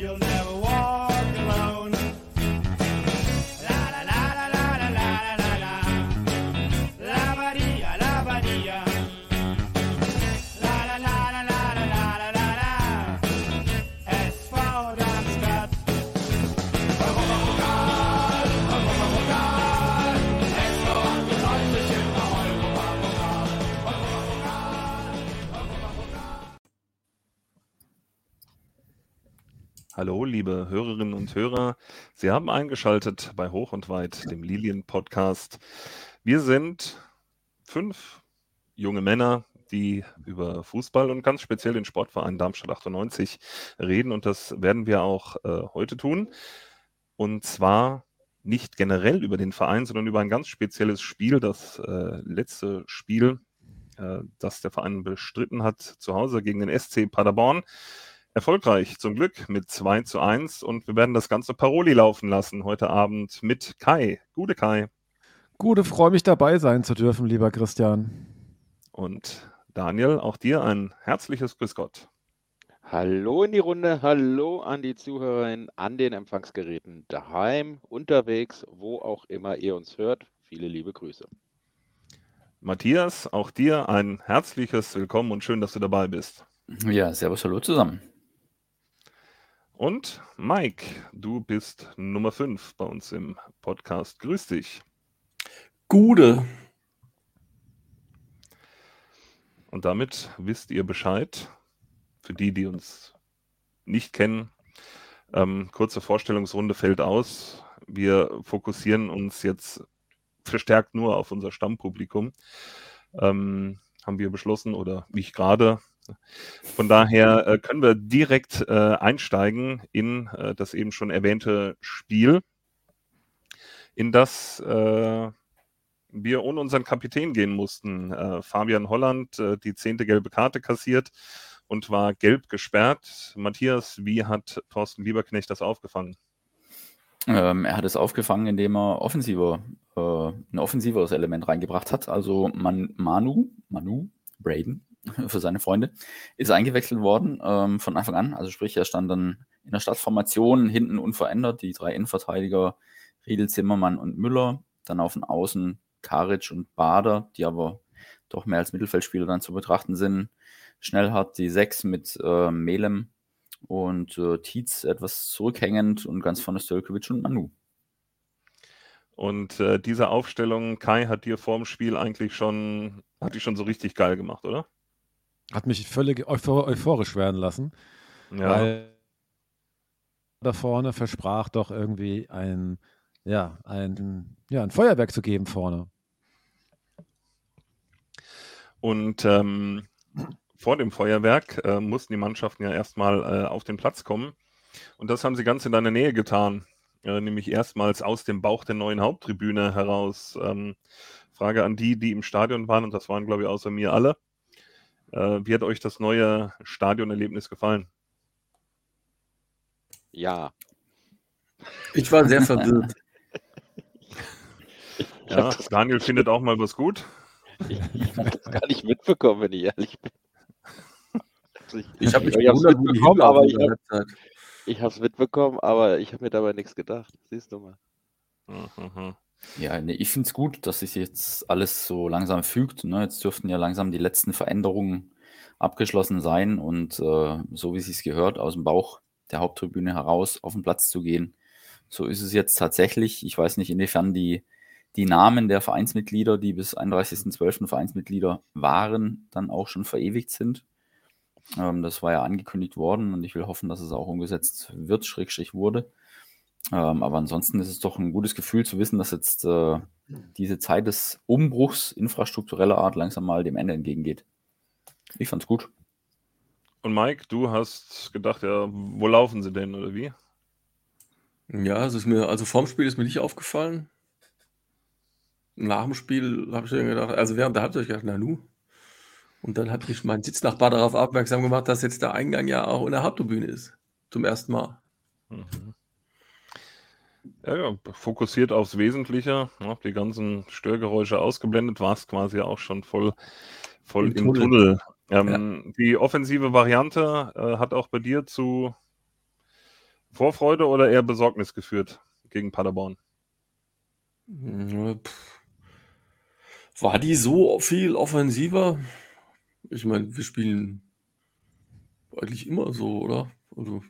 you'll never walk Hallo, liebe Hörerinnen und Hörer. Sie haben eingeschaltet bei Hoch und Weit, dem Lilien-Podcast. Wir sind fünf junge Männer, die über Fußball und ganz speziell den Sportverein Darmstadt 98 reden. Und das werden wir auch äh, heute tun. Und zwar nicht generell über den Verein, sondern über ein ganz spezielles Spiel, das äh, letzte Spiel, äh, das der Verein bestritten hat, zu Hause gegen den SC Paderborn. Erfolgreich zum Glück mit 2 zu 1 und wir werden das Ganze Paroli laufen lassen heute Abend mit Kai. Gute Kai Gute, freue mich dabei sein zu dürfen, lieber Christian. und Daniel, auch dir ein herzliches Grüß Gott. Hallo in die Runde, hallo an die Zuhörerinnen an den Empfangsgeräten, daheim, unterwegs, wo auch immer ihr uns hört. Viele liebe Grüße. Matthias, auch dir ein herzliches Willkommen und schön, dass du dabei bist. Ja, servus, hallo zusammen. Und Mike, du bist Nummer 5 bei uns im Podcast. Grüß dich. Gude. Und damit wisst ihr Bescheid. Für die, die uns nicht kennen, ähm, kurze Vorstellungsrunde fällt aus. Wir fokussieren uns jetzt verstärkt nur auf unser Stammpublikum. Ähm, haben wir beschlossen oder nicht gerade. Von daher äh, können wir direkt äh, einsteigen in äh, das eben schon erwähnte Spiel, in das äh, wir ohne unseren Kapitän gehen mussten. Äh, Fabian Holland, äh, die zehnte gelbe Karte kassiert und war gelb gesperrt. Matthias, wie hat Thorsten Lieberknecht das aufgefangen? Ähm, er hat es aufgefangen, indem er offensiver, äh, ein offensiveres Element reingebracht hat. Also Man, Manu, Manu, Braden, für seine Freunde, ist eingewechselt worden ähm, von Anfang an. Also sprich, er stand dann in der Startformation hinten unverändert, die drei Innenverteidiger, Riedel, Zimmermann und Müller. Dann auf den Außen Karic und Bader, die aber doch mehr als Mittelfeldspieler dann zu betrachten sind. Schnellhardt die sechs mit äh, Melem und äh, Tietz etwas zurückhängend und ganz vorne Stölkovic und Manu. Und äh, diese Aufstellung, Kai, hat dir vorm Spiel eigentlich schon, hat die schon so richtig geil gemacht, oder? Hat mich völlig euphor euphorisch werden lassen, Ja. weil da vorne versprach doch irgendwie ein, ja, ein, ja, ein Feuerwerk zu geben vorne. Und ähm, vor dem Feuerwerk äh, mussten die Mannschaften ja erstmal äh, auf den Platz kommen. Und das haben sie ganz in deiner Nähe getan. Äh, nämlich erstmals aus dem Bauch der neuen Haupttribüne heraus. Ähm, Frage an die, die im Stadion waren, und das waren, glaube ich, außer mir alle. Äh, wie hat euch das neue Stadionerlebnis gefallen? Ja, Ich war sehr verwirrt. Ja, habe Daniel findet auch mal was gut. ich, ich hab das gar nicht mitbekommen, wenn ich ehrlich bin. Also ich Ich habe die mitbekommen, aber ich habe hab's mitbekommen, aber ich habe mir dabei nichts gedacht. Siehst du mal. Mhm. Ja, nee, ich finde es gut, dass sich jetzt alles so langsam fügt. Ne? Jetzt dürften ja langsam die letzten Veränderungen abgeschlossen sein und äh, so wie es sich gehört, aus dem Bauch der Haupttribüne heraus auf den Platz zu gehen. So ist es jetzt tatsächlich. Ich weiß nicht, inwiefern die, die Namen der Vereinsmitglieder, die bis 31.12. Vereinsmitglieder waren, dann auch schon verewigt sind. Ähm, das war ja angekündigt worden und ich will hoffen, dass es auch umgesetzt wird, Schrägstrich wurde. Ähm, aber ansonsten ist es doch ein gutes Gefühl zu wissen, dass jetzt äh, diese Zeit des Umbruchs infrastruktureller Art langsam mal dem Ende entgegengeht. Ich fand's gut. Und Mike, du hast gedacht, ja, wo laufen sie denn oder wie? Ja, also, ist mir, also vorm Spiel ist mir nicht aufgefallen. Nach dem Spiel habe ich dann gedacht, also während der Halbzeit gedacht, Nanu. Und dann hat mich mein Sitznachbar darauf aufmerksam gemacht, dass jetzt der Eingang ja auch in der Haupttribüne ist. Zum ersten Mal. Mhm. Ja, ja, fokussiert aufs Wesentliche, ne, die ganzen Störgeräusche ausgeblendet, war es quasi auch schon voll, voll Im im, Tunnel. Tunnel. Ähm, Die offensive Variante äh, hat auch bei dir zu Vorfreude oder eher Besorgnis geführt gegen Paderborn? Ja. War die so viel offensiver? Ich meine, wir spielen eigentlich immer so, oder? Also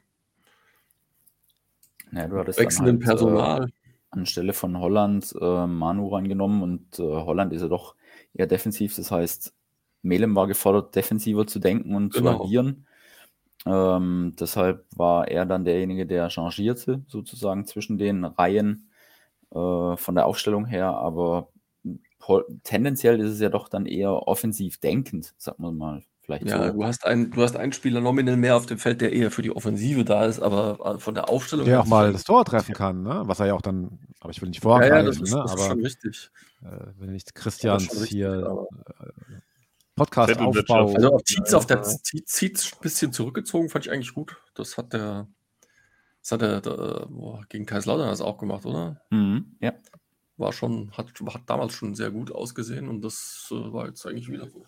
Ja, du hattest wechselndem halt äh, Personal. anstelle von Holland äh, Manu reingenommen und äh, Holland ist ja doch eher defensiv. Das heißt, Melem war gefordert, defensiver zu denken und zu Genau. agieren. Ähm, deshalb war er dann derjenige, der changierte, sozusagen zwischen den Reihen äh, von der Aufstellung her. Aber tendenziell ist es ja doch dann eher offensiv denkend, sagen wir mal. Vielleicht Ja, so. du hast einen, du hast einen Spieler nominell mehr auf dem Feld, der eher für die Offensive da ist, aber äh, von der Aufstellung Der auch mal das Tor treffen kann, ne? was er ja auch dann, aber ich will nicht ja, ja, vorgreifen, das ist, ne? das ist aber schon richtig. äh, wenn nicht Christians richtig, hier aber Podcast-Aufbau. Zettelwirtschaft. also auf Tietz, auf der Ja. Tietz, Tietz ein bisschen zurückgezogen, fand ich eigentlich gut. Das hat der, das hat der, der boah, gegen Kaiserslautern das auch gemacht, oder? Mhm, ja. War schon, hat, hat damals schon sehr gut ausgesehen und das äh, war jetzt eigentlich wieder so.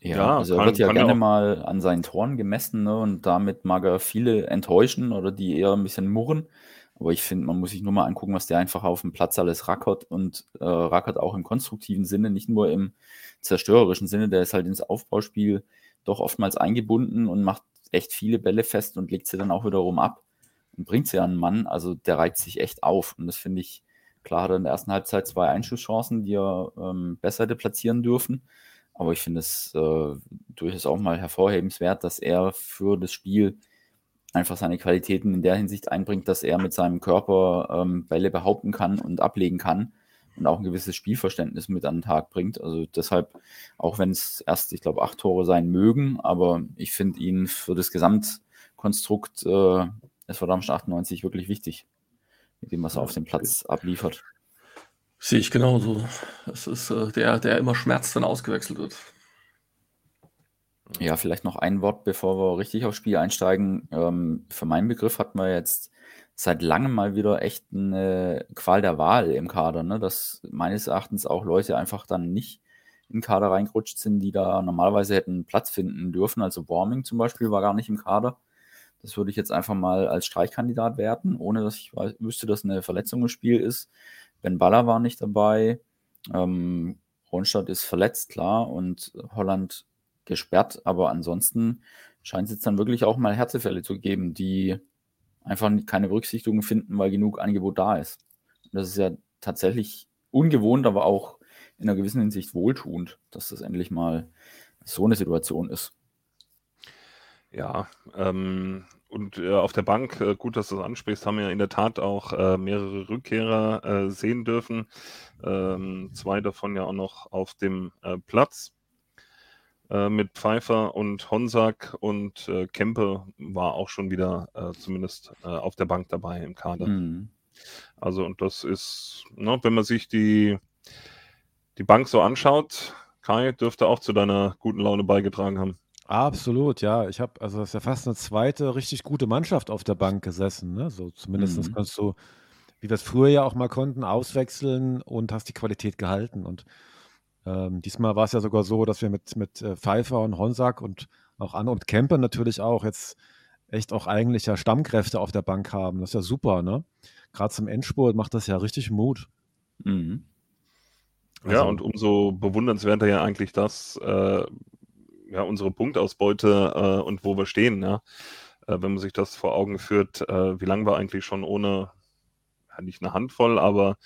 Ja, Ja, also er kann- wird ja gerne auch- mal an seinen Toren gemessen, ne? Und damit mag er viele enttäuschen oder die eher ein bisschen murren. Aber ich finde, man muss sich nur mal angucken, was der einfach auf dem Platz alles rackert und äh, rackert auch im konstruktiven Sinne, nicht nur im zerstörerischen Sinne. Der ist halt ins Aufbauspiel doch oftmals eingebunden und macht echt viele Bälle fest und legt sie dann auch wiederum ab und bringt sie an den Mann. Also der reizt sich echt auf. Und das finde ich, klar hat er in der ersten Halbzeit zwei Einschusschancen, die er ähm, besser hätte platzieren dürfen. Aber ich finde es äh, durchaus auch mal hervorhebenswert, dass er für das Spiel einfach seine Qualitäten in der Hinsicht einbringt, dass er mit seinem Körper ähm, Bälle behaupten kann und ablegen kann und auch ein gewisses Spielverständnis mit an den Tag bringt. Also deshalb, auch wenn es erst, ich glaube, acht Tore sein mögen, aber ich finde ihn für das Gesamtkonstrukt äh, SV Darmstadt 98 wirklich wichtig, mit dem, was er auf dem Platz abliefert. Sehe ich genauso. Das ist äh, der, der immer schmerzt, wenn ausgewechselt wird. Ja, vielleicht noch ein Wort, bevor wir richtig aufs Spiel einsteigen. Ähm, für meinen Begriff hatten wir jetzt seit langem mal wieder echt eine Qual der Wahl im Kader, ne? dass meines Erachtens auch Leute einfach dann nicht in den Kader reingerutscht sind, die da normalerweise hätten Platz finden dürfen. Also Warming zum Beispiel war gar nicht im Kader. Das würde ich jetzt einfach mal als Streichkandidat werten, ohne dass ich wüsste, dass eine Verletzung im Spiel ist. Ben Baller war nicht dabei. Ähm, Ronstadt ist verletzt, klar, und Holland gesperrt, aber ansonsten scheint es jetzt dann wirklich auch mal Härtefälle zu geben, die einfach keine Berücksichtigung finden, weil genug Angebot da ist. Und das ist ja tatsächlich ungewohnt, aber auch in einer gewissen Hinsicht wohltuend, dass das endlich mal so eine Situation ist. Ja, ähm, und äh, auf der Bank, äh, gut, dass du das ansprichst, haben wir in der Tat auch äh, mehrere Rückkehrer äh, sehen dürfen. Ähm, zwei davon ja auch noch auf dem äh, Platz äh, mit Pfeiffer und Honsack und Kempe war auch schon wieder zumindest auf der Bank dabei im Kader. Mhm. Also, und das ist, ne, wenn man sich die, die Bank so anschaut, Kai dürfte auch zu deiner guten Laune beigetragen haben. Absolut, ja. Ich habe, also das ist ja fast eine zweite richtig gute Mannschaft auf der Bank gesessen. Ne? So zumindest Mhm. kannst du, wie wir es früher ja auch mal konnten, auswechseln und hast die Qualität gehalten. Und ähm, diesmal war es ja sogar so, dass wir mit, mit äh, Pfeiffer und Honsack und auch Anne und Kempe natürlich auch jetzt echt auch eigentlich ja Stammkräfte auf der Bank haben. Das ist ja super, ne? Gerade zum Endspurt macht das ja richtig Mut. Mhm. Ja, Also- und umso bewundernswerter ja eigentlich das, äh, ja, unsere Punktausbeute äh, und wo wir stehen, ja. Äh, wenn man sich das vor Augen führt, äh, wie lange wir eigentlich schon ohne, ja, nicht eine Handvoll, aber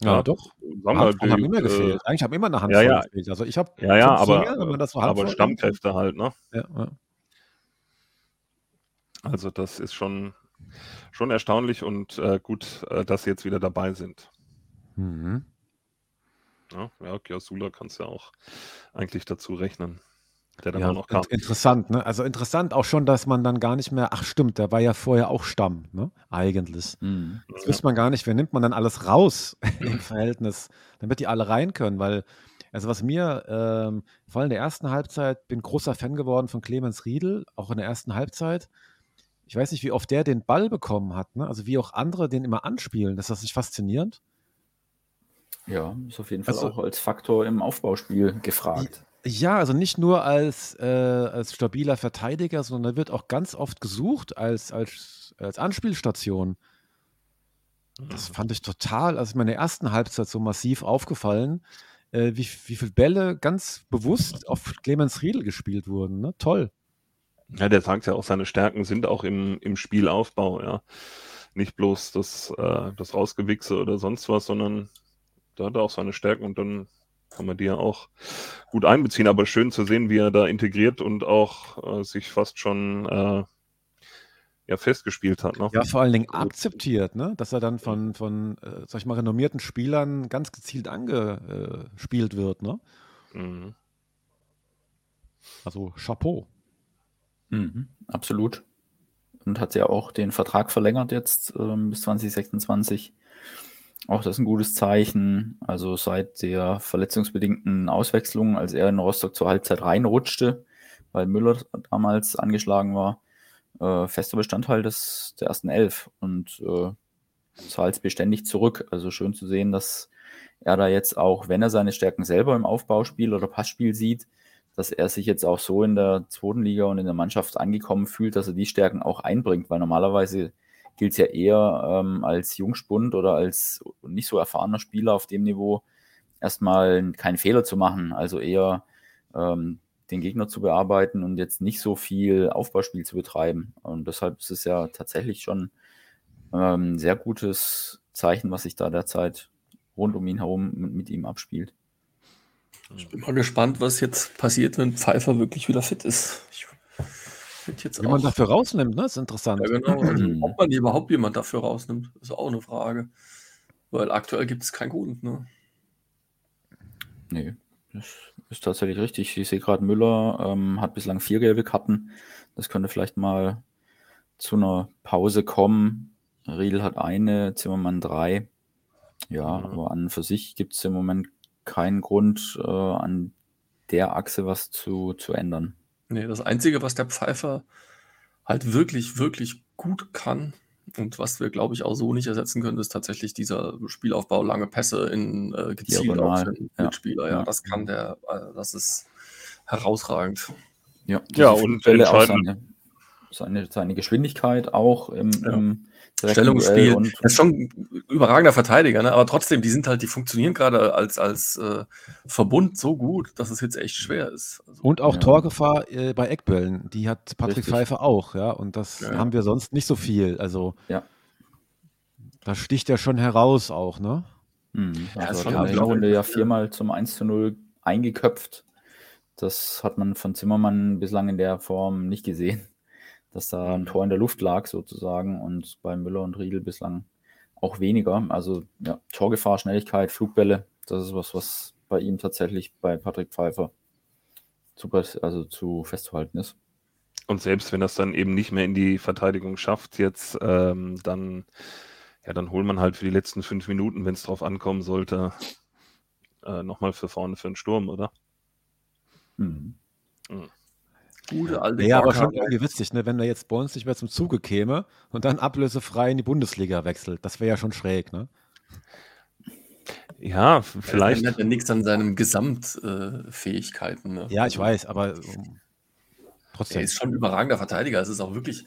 Ja, ja, doch. sagen wir, Handvoll haben die, immer äh, gefehlt. Eigentlich haben immer eine Handvoll ja. gefehlt. Also ich habe ja, ja, aber, das so aber. Stammkräfte halt, ne? Ja, ja. Also das ist schon, schon erstaunlich und äh, gut, äh, dass sie jetzt wieder dabei sind. Mhm. Ja, ja Kiasula kannst ja auch eigentlich dazu rechnen, der dann Ja, auch noch kam. int- interessant, ne? Also interessant auch schon, dass man dann gar nicht mehr, ach stimmt, der war ja vorher auch Stamm, ne? Eigentlich. Mhm. Das wüsste man gar nicht, wer nimmt man dann alles raus im Verhältnis, damit die alle rein können, weil, also was mir, ähm, vor allem in der ersten Halbzeit, bin großer Fan geworden von Clemens Riedel, auch in der ersten Halbzeit. Ich weiß nicht, wie oft der den Ball bekommen hat, ne? Also wie auch andere den immer anspielen, das ist das nicht faszinierend? Ja, ist auf jeden Fall Also- auch als Faktor im Aufbauspiel gefragt. Ja, also nicht nur als, äh, als stabiler Verteidiger, sondern er wird auch ganz oft gesucht als, als, als Anspielstation. Das fand ich total, also in meiner ersten Halbzeit so massiv aufgefallen, äh, wie, wie viele Bälle ganz bewusst auf Clemens Riedel gespielt wurden. Ne? Toll. Ja, der sagt ja auch, seine Stärken sind auch im, im Spielaufbau, ja. Nicht bloß das, äh, das Rausgewichse oder sonst was, sondern da hat er auch seine Stärken und dann kann man die ja auch gut einbeziehen. Aber schön zu sehen, wie er da integriert und auch äh, sich fast schon äh, ja, festgespielt hat. Ne? Ja, vor allen Dingen akzeptiert, ne? dass er dann von, von äh, sag ich mal, renommierten Spielern ganz gezielt angespielt wird. Ne? Mhm. Also Chapeau. Mhm, absolut. Und hat ja auch den Vertrag verlängert jetzt ähm, bis 2026. Auch das ist ein gutes Zeichen. Also seit der verletzungsbedingten Auswechslung, als er in Rostock zur Halbzeit reinrutschte, weil Müller damals angeschlagen war, äh, fester Bestandteil des, der ersten Elf und äh, zahlt beständig zurück. Also schön zu sehen, dass er da jetzt auch, wenn er seine Stärken selber im Aufbauspiel oder Passspiel sieht, dass er sich jetzt auch so in der zweiten Liga und in der Mannschaft angekommen fühlt, dass er die Stärken auch einbringt, weil normalerweise gilt es ja eher ähm, als Jungspund oder als nicht so erfahrener Spieler auf dem Niveau erstmal keinen Fehler zu machen, also eher ähm, den Gegner zu bearbeiten und jetzt nicht so viel Aufbauspiel zu betreiben. Und deshalb ist es ja tatsächlich schon ähm, sehr gutes Zeichen, was sich da derzeit rund um ihn herum mit, mit ihm abspielt. Ich bin mal gespannt, was jetzt passiert, wenn Pfeiffer wirklich wieder fit ist. Ich jetzt Wie man dafür rausnimmt, ne? ist interessant. Ja, genau. Also, ob man überhaupt jemand dafür rausnimmt, ist auch eine Frage. Weil aktuell gibt es keinen Grund, ne? Nee, das ist tatsächlich richtig. Ich sehe gerade, Müller ähm, hat bislang vier gelbe Karten. Das könnte vielleicht mal zu einer Pause kommen. Riedel hat eine, Zimmermann drei. Ja, mhm. aber an für sich gibt es im Moment keinen Grund, äh, an der Achse was zu, zu ändern. Nee, das Einzige, was der Pfeifer halt wirklich, wirklich gut kann und was wir, glaube ich, auch so nicht ersetzen können, ist tatsächlich dieser Spielaufbau, lange Pässe in äh, gezielt auf den ja. Mitspieler. Ja, das kann der, äh, das ist herausragend. Ja, ja und seine, seine, seine Geschwindigkeit auch im, ja. im Stellungsspiel. Und er ist schon ein überragender Verteidiger, ne? aber trotzdem, die sind halt, die funktionieren gerade als, als äh, Verbund so gut, dass es jetzt echt schwer ist. Also, und auch ja. Torgefahr äh, bei Eckbällen, die hat Patrick Richtig. Pfeiffer auch, ja, und das ja, haben wir sonst nicht so viel. Also, ja. da sticht er schon heraus auch, ne? Mhm. Also, ja, hat in der Runde ja viermal zum 1 zu 0 eingeköpft. Das hat man von Zimmermann bislang in der Form nicht gesehen dass da ein Tor in der Luft lag sozusagen und bei Müller und Riedel bislang auch weniger. Also ja, Torgefahr, Schnelligkeit, Flugbälle, das ist was, was bei ihm tatsächlich bei Patrick Pfeiffer zu, also zu festzuhalten ist. Und selbst wenn das dann eben nicht mehr in die Verteidigung schafft, jetzt ähm, dann, ja, dann holt man halt für die letzten fünf Minuten, wenn es drauf ankommen sollte, äh, nochmal für vorne für einen Sturm, oder? Mhm. Mhm. Gute alte Ja, aber schon irgendwie witzig, ne? wenn er jetzt bei uns nicht mehr zum Zuge käme und dann ablösefrei in die Bundesliga wechselt. Das wäre ja schon schräg, ne? Ja, vielleicht. Er hat ja nichts an seinen Gesamtfähigkeiten. Äh, ne? Ja, ich weiß, aber um, trotzdem. Er ist schon ein überragender Verteidiger. Es ist auch wirklich,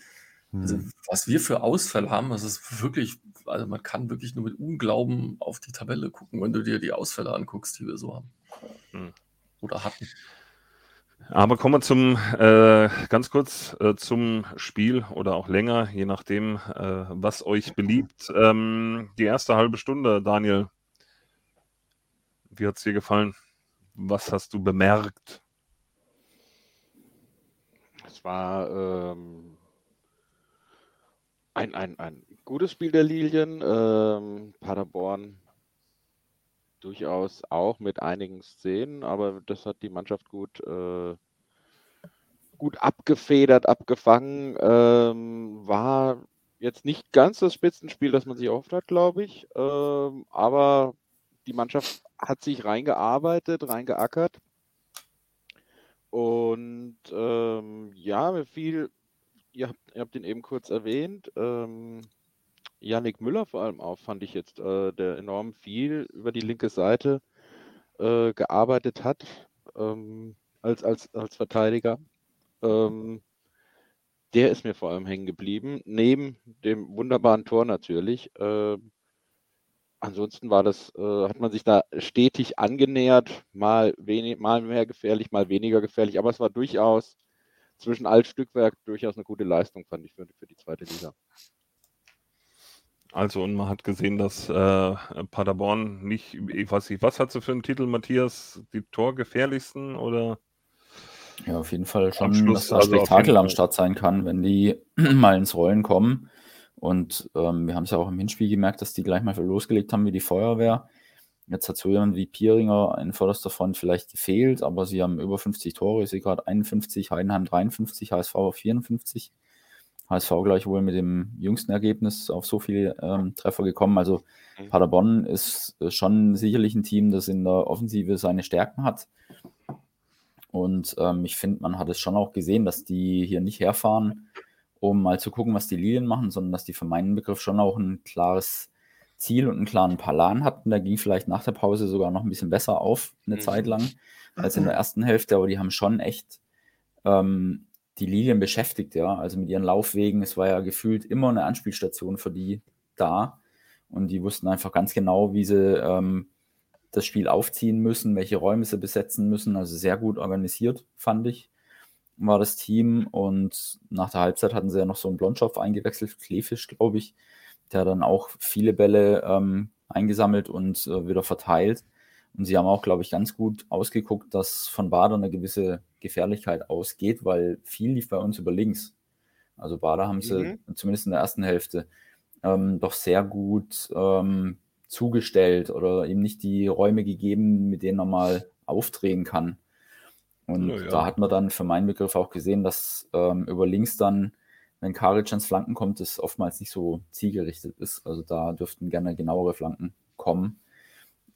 also, hm. was wir für Ausfälle haben, das ist wirklich, also man kann wirklich nur mit Unglauben auf die Tabelle gucken, wenn du dir die Ausfälle anguckst, die wir so haben. Hm. Oder hatten. Aber kommen wir zum äh, ganz kurz äh, zum Spiel oder auch länger, je nachdem, äh, was euch beliebt. Ähm, die erste halbe Stunde, Daniel. Wie hat es dir gefallen? Was hast du bemerkt? Es war ähm, ein, ein, ein gutes Spiel der Lilien. Ähm, Paderborn durchaus auch mit einigen Szenen, aber das hat die Mannschaft gut, äh, gut abgefedert, abgefangen. Ähm, war jetzt nicht ganz das Spitzenspiel, das man sich erhofft hat, glaube ich. Ähm, aber die Mannschaft hat sich reingearbeitet, reingeackert. Und ähm, ja, mir fiel, ihr habt, ihr habt ihn eben kurz erwähnt, ähm, Yannick Müller vor allem auch, fand ich jetzt, äh, der enorm viel über die linke Seite äh, gearbeitet hat. Ähm, als, als, als Verteidiger. Ähm, der ist mir vor allem hängen geblieben, neben dem wunderbaren Tor natürlich. Ähm, ansonsten war das, äh, hat man sich da stetig angenähert, mal, wenig, mal mehr gefährlich, mal weniger gefährlich, aber es war durchaus zwischen Altstückwerk durchaus eine gute Leistung, fand ich, für, für die zweite Liga. Also, und man hat gesehen, dass äh, Paderborn nicht, ich weiß nicht, was hat sie für einen Titel, Matthias? Die Torgefährlichsten oder? Ja, auf jeden Fall schon, Schluss, dass da also Spektakel am. Start sein kann, wenn die mal ins Rollen kommen. Und ähm, wir haben es ja auch im Hinspiel gemerkt, dass die gleich mal losgelegt haben wie die Feuerwehr. Jetzt hat so jemand wie Pieringer in vorderster Front vielleicht gefehlt, aber sie haben über 50 Tore. Ich sehe gerade 51, Heidenheim 53, HSV auf 54. HSV gleichwohl mit dem jüngsten Ergebnis auf so viele ähm, Treffer gekommen. Also Mhm. Paderborn ist äh, schon sicherlich ein Team, das in der Offensive seine Stärken hat. Und ähm, ich finde, man hat es schon auch gesehen, dass die hier nicht herfahren, um mal zu gucken, was die Lilien machen, sondern dass die für meinen Begriff schon auch ein klares Ziel und einen klaren Plan hatten. Da ging vielleicht nach der Pause sogar noch ein bisschen besser auf, eine Mhm. Zeit lang, als in der ersten Hälfte, aber die haben schon echt ähm, die Lilien beschäftigt, ja. Also mit ihren Laufwegen, es war ja gefühlt immer eine Anspielstation für die da. Und die wussten einfach ganz genau, wie sie ähm, das Spiel aufziehen müssen, welche Räume sie besetzen müssen. Also sehr gut organisiert, fand ich, war das Team. Und nach der Halbzeit hatten sie ja noch so einen Blondschopf eingewechselt, Kleefisch, glaube ich, der dann auch viele Bälle ähm, eingesammelt und äh, wieder verteilt. Und sie haben auch, glaube ich, ganz gut ausgeguckt, dass von Bader eine gewisse Gefährlichkeit ausgeht, weil viel lief bei uns über links. Also Bader haben sie zumindest in der ersten Hälfte ähm, doch sehr gut ähm, zugestellt oder ihm nicht die Räume gegeben, mit denen er mal aufdrehen kann. Und Ja, ja. da hat man dann für meinen Begriff auch gesehen, dass ähm, über links dann, wenn Karic ans Flanken kommt, es oftmals nicht so zielgerichtet ist. Also da dürften gerne genauere Flanken kommen.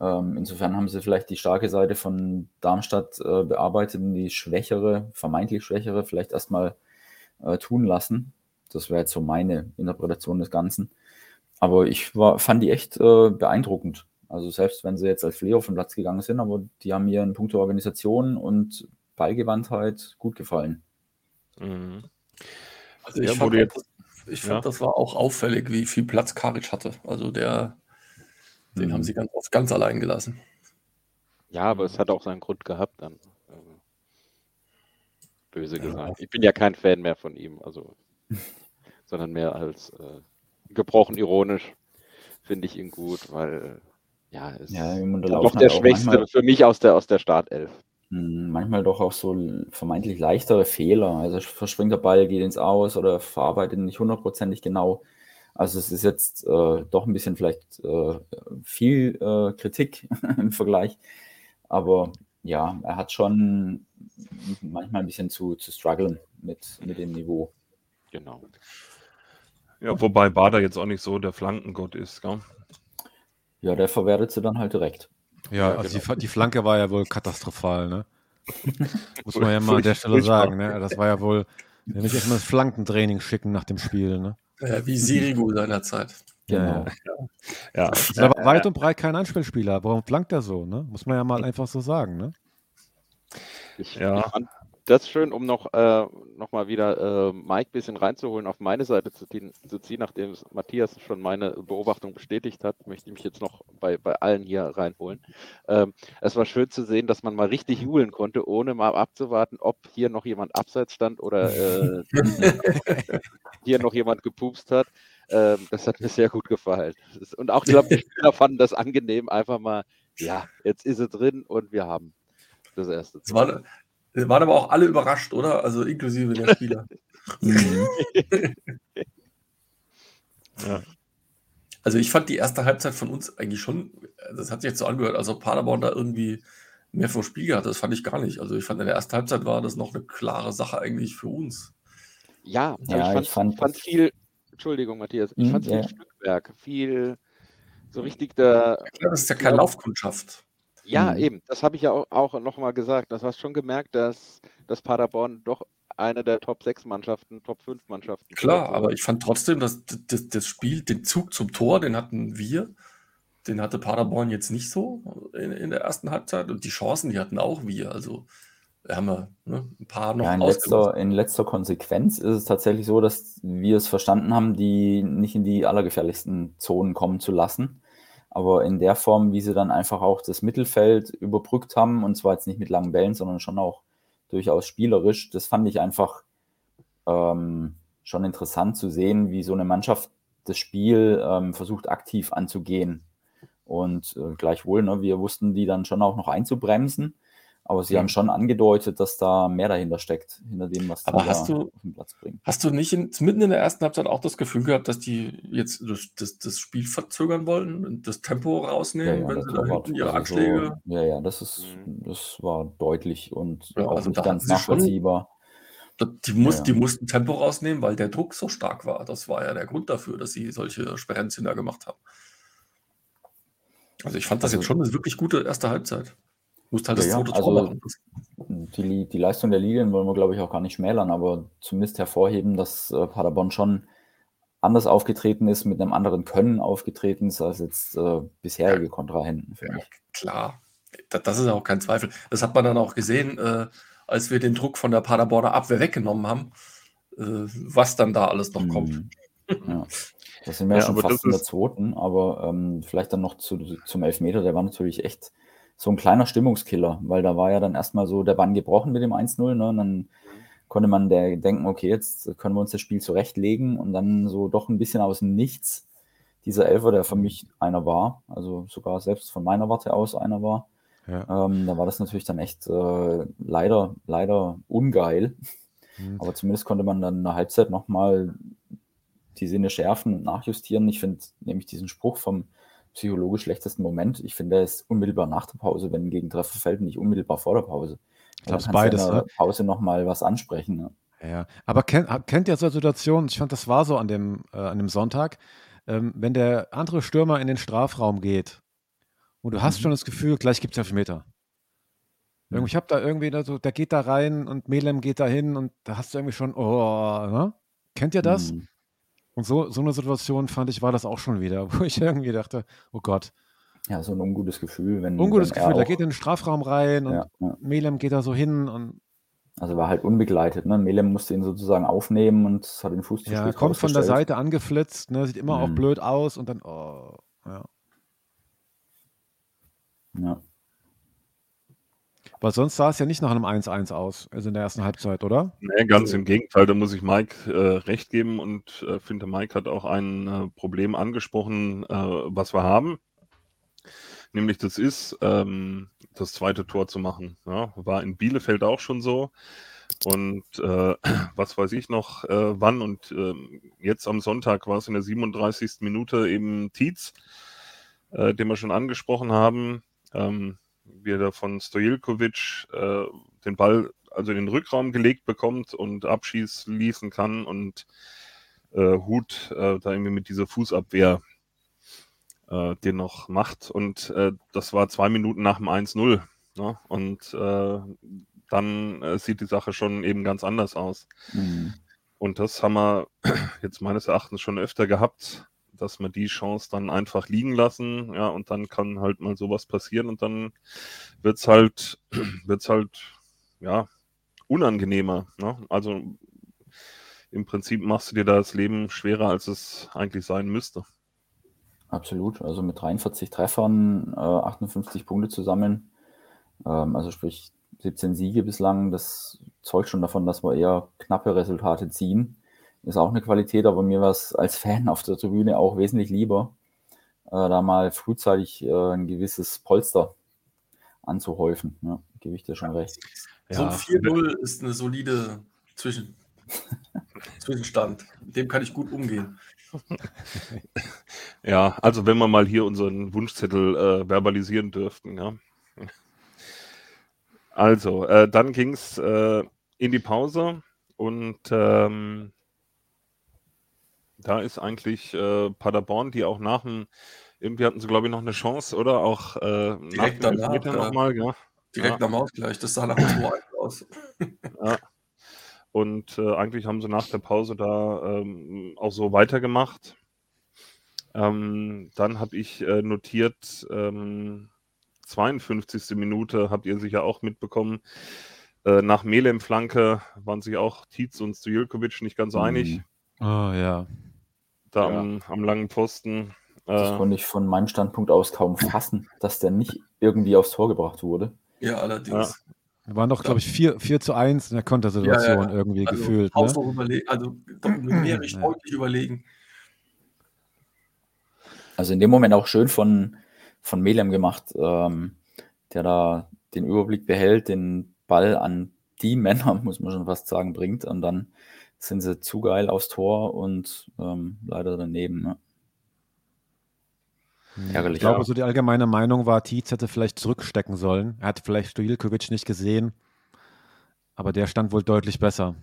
Ähm, insofern haben sie vielleicht die starke Seite von Darmstadt äh, bearbeitet und die schwächere, vermeintlich schwächere vielleicht erstmal äh, tun lassen. Das wäre jetzt so meine Interpretation des Ganzen. Aber ich war, fand die echt äh, beeindruckend. Also selbst wenn sie jetzt als auf den Platz gegangen sind, aber die haben mir in puncto Organisation und Ballgewandtheit gut gefallen. Mhm. Also ich Ja, fand, wurde jetzt- das, ich fand ja. das war auch auffällig, wie viel Platz Karic hatte. Also der, den Mhm. haben sie ganz oft ganz allein gelassen. Ja, aber es hat auch seinen Grund gehabt dann. Also, böse gesagt. Ich bin ja kein Fan mehr von ihm, also, sondern mehr als äh, gebrochen ironisch finde ich ihn gut, weil ja, es Ja, ist im doch der auch Schwächste manchmal- für mich aus der, aus der Startelf. Hm, Manchmal doch auch so vermeintlich leichtere Fehler. Also verspringt der Ball, geht ins Aus oder verarbeitet nicht hundertprozentig genau. Also es ist jetzt äh, doch ein bisschen vielleicht äh, viel äh, Kritik im Vergleich. Aber ja, er hat schon manchmal ein bisschen zu, zu strugglen mit, mit dem Niveau. Genau. Ja, wobei Bader jetzt auch nicht so der Flankengott ist, gell? Ja, der verwertet sie dann halt direkt. Ja, Ja, also genau. die, die Flanke war ja wohl katastrophal, ne? Muss man ja mal an der Stelle sagen, ne? Das war ja wohl, wenn ich erstmal das Flankentraining schicken nach dem Spiel, ne? Äh, wie Sirigu seinerzeit. Ja, Genau. Ja, Ist aber weit und breit kein Anspielspieler. Warum flankt er so, ne? Muss man ja mal einfach so sagen, ne? Ich, Ja. ich fand das schön, um noch, äh, noch mal wieder äh, Mike ein bisschen reinzuholen, auf meine Seite zu ziehen, zu ziehen, nachdem Matthias schon meine Beobachtung bestätigt hat, möchte ich mich jetzt noch bei, bei allen hier reinholen. Ähm, es war schön zu sehen, dass man mal richtig jubeln konnte, ohne mal abzuwarten, ob hier noch jemand abseits stand oder äh, hier noch jemand gepupst hat. Ähm, das hat mir sehr gut gefallen. Ist- Und auch, ich glaube, die Spieler fanden das angenehm, einfach mal, ja, jetzt ist es drin und wir haben das erste. Es es waren aber auch alle überrascht, oder? Also inklusive der Spieler. Mhm. ja. Also ich fand die erste Halbzeit von uns eigentlich schon, das hat sich jetzt so angehört, als ob Paderborn da irgendwie mehr vom Spiel hatte. Das fand ich gar nicht. Also ich fand in der ersten Halbzeit war das noch eine klare Sache eigentlich für uns. Ja, Ja, ich fand, ich fand fand viel, Entschuldigung, Matthias, ich Hm, fand viel ja. Stückwerk, viel so richtig der, Klar, das ist ja keine Ja. Laufkundschaft. Ja, Mhm. eben, das habe ich ja auch, auch nochmal gesagt. Das hast schon gemerkt, dass, dass Paderborn doch eine der Top 6 Mannschaften, Top 5 Mannschaften. Klar, vielleicht aber ich fand trotzdem, dass das, das Spiel, den Zug zum Tor, den hatten wir. Den hatte Paderborn jetzt nicht so in, in der ersten Halbzeit. Und die Chancen, die hatten auch wir. Also haben wir ne, ein paar noch Ja, in letzter, in letzter Konsequenz ist es tatsächlich so, dass wir es verstanden haben, die nicht in die allergefährlichsten Zonen kommen zu lassen. Aber in der Form, wie sie dann einfach auch das Mittelfeld überbrückt haben, und zwar jetzt nicht mit langen Bällen, sondern schon auch durchaus spielerisch, das fand ich einfach ähm, schon interessant zu sehen, wie so eine Mannschaft das Spiel ähm, versucht aktiv anzugehen. Und äh, gleichwohl, ne, wir wussten die dann schon auch noch einzubremsen. Aber sie Mhm. haben schon angedeutet, dass da mehr dahinter steckt, hinter dem, was Aber hast da du- auf den Platz bringen. Hast du nicht in, mitten in der ersten Halbzeit auch das Gefühl gehabt, dass die jetzt das, das, das Spiel verzögern wollen und das Tempo rausnehmen, wenn der sie da hinten ihre also Anschläge. So, ja, ja, das ist, Mhm. das war deutlich und Ja, auch also nicht ganz schon- nachvollziehbar. Die, muss, Ja. die mussten Tempo rausnehmen, weil der Druck so stark war. Das war ja der Grund dafür, dass sie solche Sperrenzien da gemacht haben. Also ich fand das Also- jetzt schon eine wirklich gute erste Halbzeit. Musst halt Ja, das ja, zweite Tor also- machen. Die, die Leistung der Lilien wollen wir, glaube ich, auch gar nicht schmälern, aber zumindest hervorheben, dass äh, Paderborn schon anders aufgetreten ist, mit einem anderen Können aufgetreten ist als jetzt äh, bisherige Kontrahenten, finde Ja, ich. klar. Das, das ist ja auch kein Zweifel. Das hat man dann auch gesehen, äh, als wir den Druck von der Paderborner Abwehr weggenommen haben, äh, was dann da alles noch kommt. Mhm. Ja. Das sind wir ja, Ja, schon fast in der zweiten, aber ähm, vielleicht dann noch zu, zum Elfmeter, der war natürlich echt so ein kleiner Stimmungskiller, weil da war ja dann erstmal so der Bann gebrochen mit dem 1-0, ne? Und dann konnte man der denken, okay, jetzt können wir uns das Spiel zurechtlegen und dann so doch ein bisschen aus dem Nichts dieser Elfer, der für mich einer war, also sogar selbst von meiner Warte aus einer war, Ja. ähm, da war das natürlich dann echt äh, leider, leider ungeil. Mhm. Aber zumindest konnte man dann in der Halbzeit nochmal die Sinne schärfen und nachjustieren. Ich finde nämlich diesen Spruch vom psychologisch schlechtesten Moment, ich finde, der ist unmittelbar nach der Pause, wenn ein Gegentreffer fällt, nicht unmittelbar vor der Pause. Ich glaube, es beides. du in Ne? der Pause nochmal was ansprechen. Ne? Ja, aber kennt, kennt ihr so Situationen, ich fand, das war so an dem, äh, an dem Sonntag, ähm, wenn der andere Stürmer in den Strafraum geht und du hast Mhm. schon das Gefühl, gleich gibt es Elfmeter. Mhm. Ich habe da irgendwie, da so, der geht da rein und Melem geht da hin und da hast du irgendwie schon, oh, ne? Kennt ihr das? Mhm. Und so, so eine Situation fand ich, war das auch schon wieder, wo ich irgendwie dachte, oh Gott, Ja, so ein ungutes Gefühl. Wenn, ungutes wenn Gefühl, auch- geht in den Strafraum rein und ja, ja. Melem geht da so hin und Also war halt unbegleitet. Ne? Melem musste ihn sozusagen aufnehmen und hat den Fuß zu ja, kommt von der. Seite angeflitzt, ne? Sieht immer auch Mhm. blöd aus und dann, oh, ja. Ja. Weil sonst sah es ja nicht nach einem 1-1 aus, also in der ersten Halbzeit, oder? Nee, ganz im Gegenteil, da muss ich Mike äh, recht geben und äh, finde, Mike hat auch ein äh, Problem angesprochen, äh, was wir haben. Nämlich das ist, ähm, das zweite Tor zu machen. Ja, war in Bielefeld auch schon so. Und äh, was weiß ich noch, äh, wann und ähm, jetzt am Sonntag war es in der 37. Minute eben Tietz, äh, den wir schon angesprochen haben. Ähm, wie er da von Stojilkovic äh, den Ball also in den Rückraum gelegt bekommt und abschießen kann und äh, Hut äh, da irgendwie mit dieser Fußabwehr äh, den noch macht. Und äh, das war zwei Minuten nach dem 1-0. Ne? Und äh, dann sieht die Sache schon eben ganz anders aus. Mhm. Und das haben wir jetzt meines Erachtens schon öfter gehabt, dass wir die Chance dann einfach liegen lassen, ja, und dann kann halt mal sowas passieren und dann wird's halt, wird's halt, ja, unangenehmer. Ne? Also im Prinzip machst du dir da das Leben schwerer, als es eigentlich sein müsste. Absolut. Also mit 43 Treffern äh, 58 Punkte zu sammeln, ähm, also sprich 17 Siege bislang, das zeugt schon davon, dass wir eher knappe Resultate ziehen. Ist auch eine Qualität, aber mir war es als Fan auf der Tribüne auch wesentlich lieber, äh, da mal frühzeitig äh, ein gewisses Polster anzuhäufen. Ja, gebe ich dir schon recht. So ein Ja. 4-0 ist eine solide Zwischen Zwischenstand. Mit dem kann ich gut umgehen. Ja, also wenn wir mal hier unseren Wunschzettel äh, verbalisieren dürften, ja. Also, äh, dann ging es äh, in die Pause und ähm, da ist eigentlich äh, Paderborn, die auch nach dem, irgendwie hatten sie, glaube ich, noch eine Chance, oder? Auch äh, nach Direkt dem danach, ja. nochmal, ja. Direkt Ja. nach dem Ausgleich. Das sah nach dem 2-1 aus. Ja. Und äh, eigentlich haben sie nach der Pause da ähm, auch so weitergemacht. Ähm, dann habe ich äh, notiert, ähm, 52. Minute habt ihr sicher auch mitbekommen. Äh, nach Melem-Flanke waren sich auch Tietz und Stojilkovic nicht ganz Mhm. einig. Oh ja. Da Ja. am, am langen Pfosten. Das Äh, konnte ich von meinem Standpunkt aus kaum fassen, dass der nicht irgendwie aufs Tor gebracht wurde. Ja, allerdings. Wir waren doch, glaube ich, 4, 4 zu 1 in der Kontersituation Ja, ja, ja. irgendwie Also gefühlt. Ne? überlegen, also numerisch Ja. deutlich überlegen. Also in dem Moment auch schön von, von Melem gemacht, ähm, der da den Überblick behält, den Ball an die Männer, muss man schon fast sagen, bringt und dann sind sie zu geil aufs Tor und ähm, leider daneben. Ne? Ärgerlich. Ich glaube, Ja. so die allgemeine Meinung war, Tietz hätte vielleicht zurückstecken sollen. Er hat vielleicht Stojilkovic nicht gesehen, aber der stand wohl deutlich besser.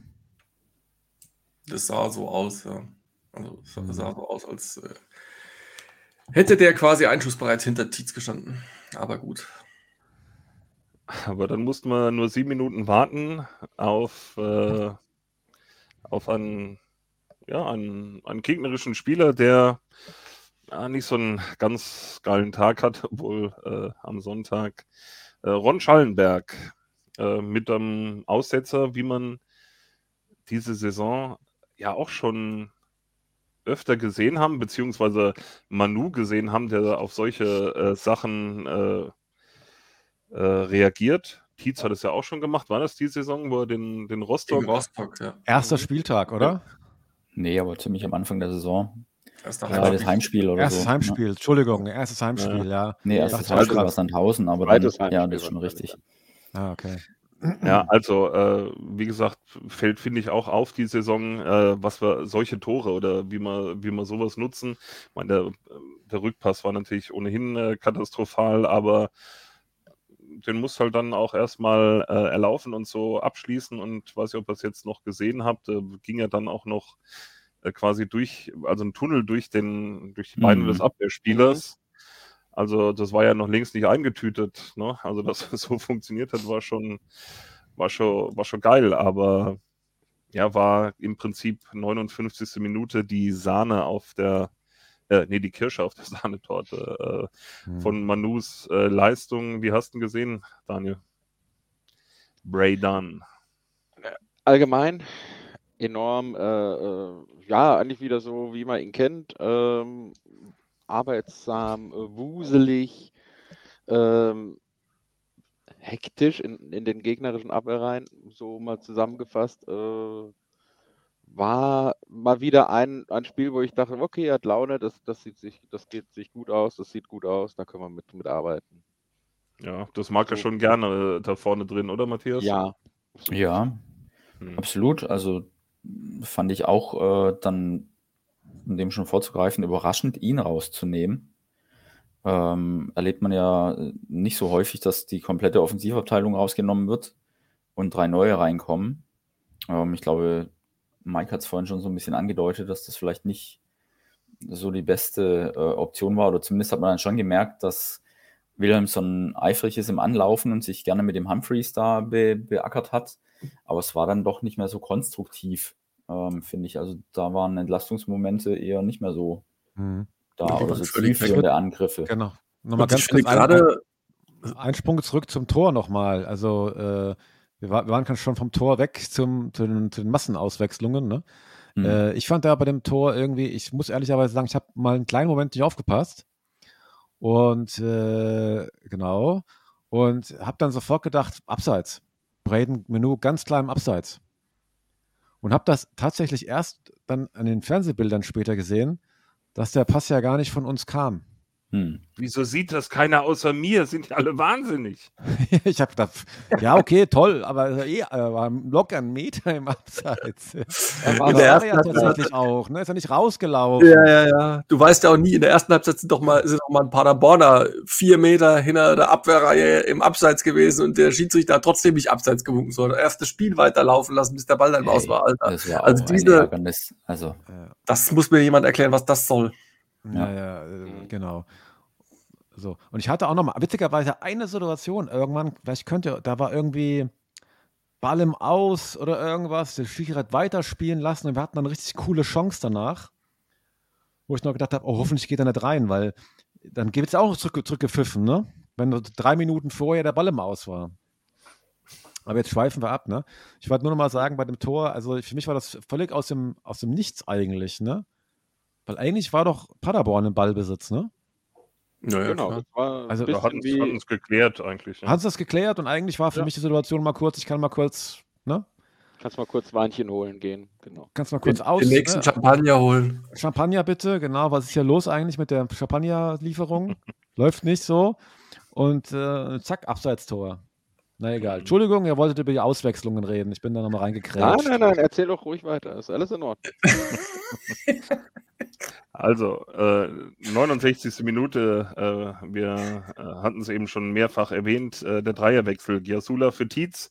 Das sah so aus, ja. Also es Mhm. sah so aus, als äh, hätte der quasi einschussbereit hinter Tietz gestanden. Aber gut. Aber dann mussten wir nur sieben Minuten warten auf, äh, auf einen, ja, einen, einen gegnerischen Spieler, der ja, nicht so einen ganz geilen Tag hat, obwohl äh, am Sonntag äh, Ron Schallenberg äh, mit einem Aussetzer, wie man diese Saison ja auch schon öfter gesehen haben, beziehungsweise Manu gesehen haben, der auf solche äh, Sachen äh, äh, reagiert. Tietz hat es ja auch schon gemacht. War das die Saison, wo er den, den Rostock. Gegen Rostock, ja. Erster Spieltag, oder? Nee, aber ziemlich am Anfang der Saison. Erster Ja, Zweites Heimspiel oder Erstes so. Heimspiel, Entschuldigung, erstes Heimspiel, ja. Nee, Ich erstes Heimspiel war Sandhausen, aber dann, ja, Heimspiel das ist schon richtig. Ah, okay. Ja, also, äh, wie gesagt, fällt, finde ich, auch auf die Saison, äh, was wir solche Tore oder wie man, wie man sowas nutzen. Ich meine, der, der Rückpass war natürlich ohnehin äh, katastrophal, aber den muss halt dann auch erstmal äh, erlaufen und so abschließen. Und weiß nicht, ob ihr es jetzt noch gesehen habt, äh, ging ja dann auch noch äh, quasi durch, also ein Tunnel durch den, durch die Beine Mhm. des Abwehrspielers. Also das war ja noch längst nicht eingetütet. Ne? Also dass es so funktioniert hat, war schon, war schon, war schon geil. Aber ja, war im Prinzip 59. Minute die Sahne auf der, äh, nee, die Kirsche auf der Sahnetorte äh, Hm. von Manus äh, Leistung. Wie hast du ihn gesehen, Daniel? Bray Dunn. allgemein enorm, äh, äh, ja, eigentlich wieder so, wie man ihn kennt. Ähm, arbeitsam, äh, wuselig, ähm, hektisch in, in den gegnerischen Abwehrreihen, so mal zusammengefasst. Äh, war mal wieder ein, ein Spiel, wo ich dachte, okay, er hat Laune, das, das sieht sich, das geht sich gut aus, das sieht gut aus, da können wir mit, mit arbeiten. Ja, das mag er So. schon gerne äh, da vorne drin, oder Matthias? Ja. Ja, Hm. absolut. Also fand ich auch äh, dann, um dem schon vorzugreifen, überraschend, ihn rauszunehmen. Ähm, erlebt man ja äh, nicht so häufig, dass die komplette Offensivabteilung rausgenommen wird und drei neue reinkommen. Ähm, ich glaube, Mike hat es vorhin schon so ein bisschen angedeutet, dass das vielleicht nicht so die beste äh, Option war. Oder zumindest hat man dann schon gemerkt, dass Wilhelmsson eifrig ist im Anlaufen und sich gerne mit dem Humphreys da be beackert hat. Aber es war dann doch nicht mehr so konstruktiv, ähm, finde ich. Also da waren Entlastungsmomente eher nicht mehr so Hm. da Ja, oder so zielführende Angriffe. Genau. Nochmal ganz kurz gerade, ein, ein Sprung zurück zum Tor nochmal. Also äh, wir, war, wir waren schon vom Tor weg zum, zu, den, zu den Massenauswechslungen. Ne? Hm. Äh, ich fand da bei dem Tor irgendwie, ich muss ehrlicherweise sagen, ich habe mal einen kleinen Moment nicht aufgepasst. Und äh, genau. Und habe dann sofort gedacht, abseits. Braden Menu ganz klein im Abseits. Und habe das tatsächlich erst dann an den Fernsehbildern später gesehen, dass der Pass ja gar nicht von uns kam. Hm. Wieso sieht das keiner außer mir? Sind die alle wahnsinnig? ich habe gedacht, ja, okay, toll, aber eh, äh, war locker ein Meter im Abseits. In Aber der war ersten ja Halbzeit- tatsächlich auch, ne? Ist ja nicht rausgelaufen. Ja, ja, ja. Du weißt ja auch nie, in der ersten Halbzeit sind doch mal, sind doch mal ein Paderborner vier Meter hinter der Abwehrreihe im Abseits gewesen und der Schiedsrichter hat trotzdem nicht Abseits gewunken, sondern erst das Spiel weiterlaufen lassen, bis der Ball dann im Aus war, Alter. Das war Also diese-. Also. Das muss mir jemand erklären, was das soll. Ja, ja, äh, genau. So. Und ich hatte auch noch mal, witzigerweise, eine Situation irgendwann, vielleicht könnt ihr, da war irgendwie Ball im Aus oder irgendwas, der Schiri hat weiterspielen lassen und wir hatten dann eine richtig coole Chance danach, wo ich noch gedacht habe, oh, hoffentlich geht er nicht rein, weil dann wird es auch zurück, zurückgepfiffen, ne? Wenn drei Minuten vorher der Ball im Aus war. Aber jetzt schweifen wir ab, ne? Ich wollte nur noch mal sagen, bei dem Tor, also für mich war das völlig aus dem, aus dem Nichts eigentlich, ne? Weil eigentlich war doch Paderborn im Ballbesitz, ne? Naja, genau, klar. das war Also, bisschen hatten wie, es geklärt eigentlich. Ja. Haben sie das geklärt und eigentlich war für Ja. mich die Situation mal kurz, ich kann mal kurz, ne? kannst mal kurz Weinchen holen gehen, genau. Kannst mal kurz Den, aus. den nächsten ne? Champagner holen. Champagner bitte, genau. Was ist hier los eigentlich mit der Champagnerlieferung? Läuft nicht so. Und äh, zack, Abseitstor. Na egal. Entschuldigung, ihr wolltet über die Auswechslungen reden. Ich bin da nochmal Nein, reingekrätscht. nein, nein, erzähl doch ruhig weiter, ist alles in Ordnung. Also, äh, 69. Minute, äh, wir äh, hatten es eben schon mehrfach erwähnt, äh, der Dreierwechsel. Giasula für Tietz,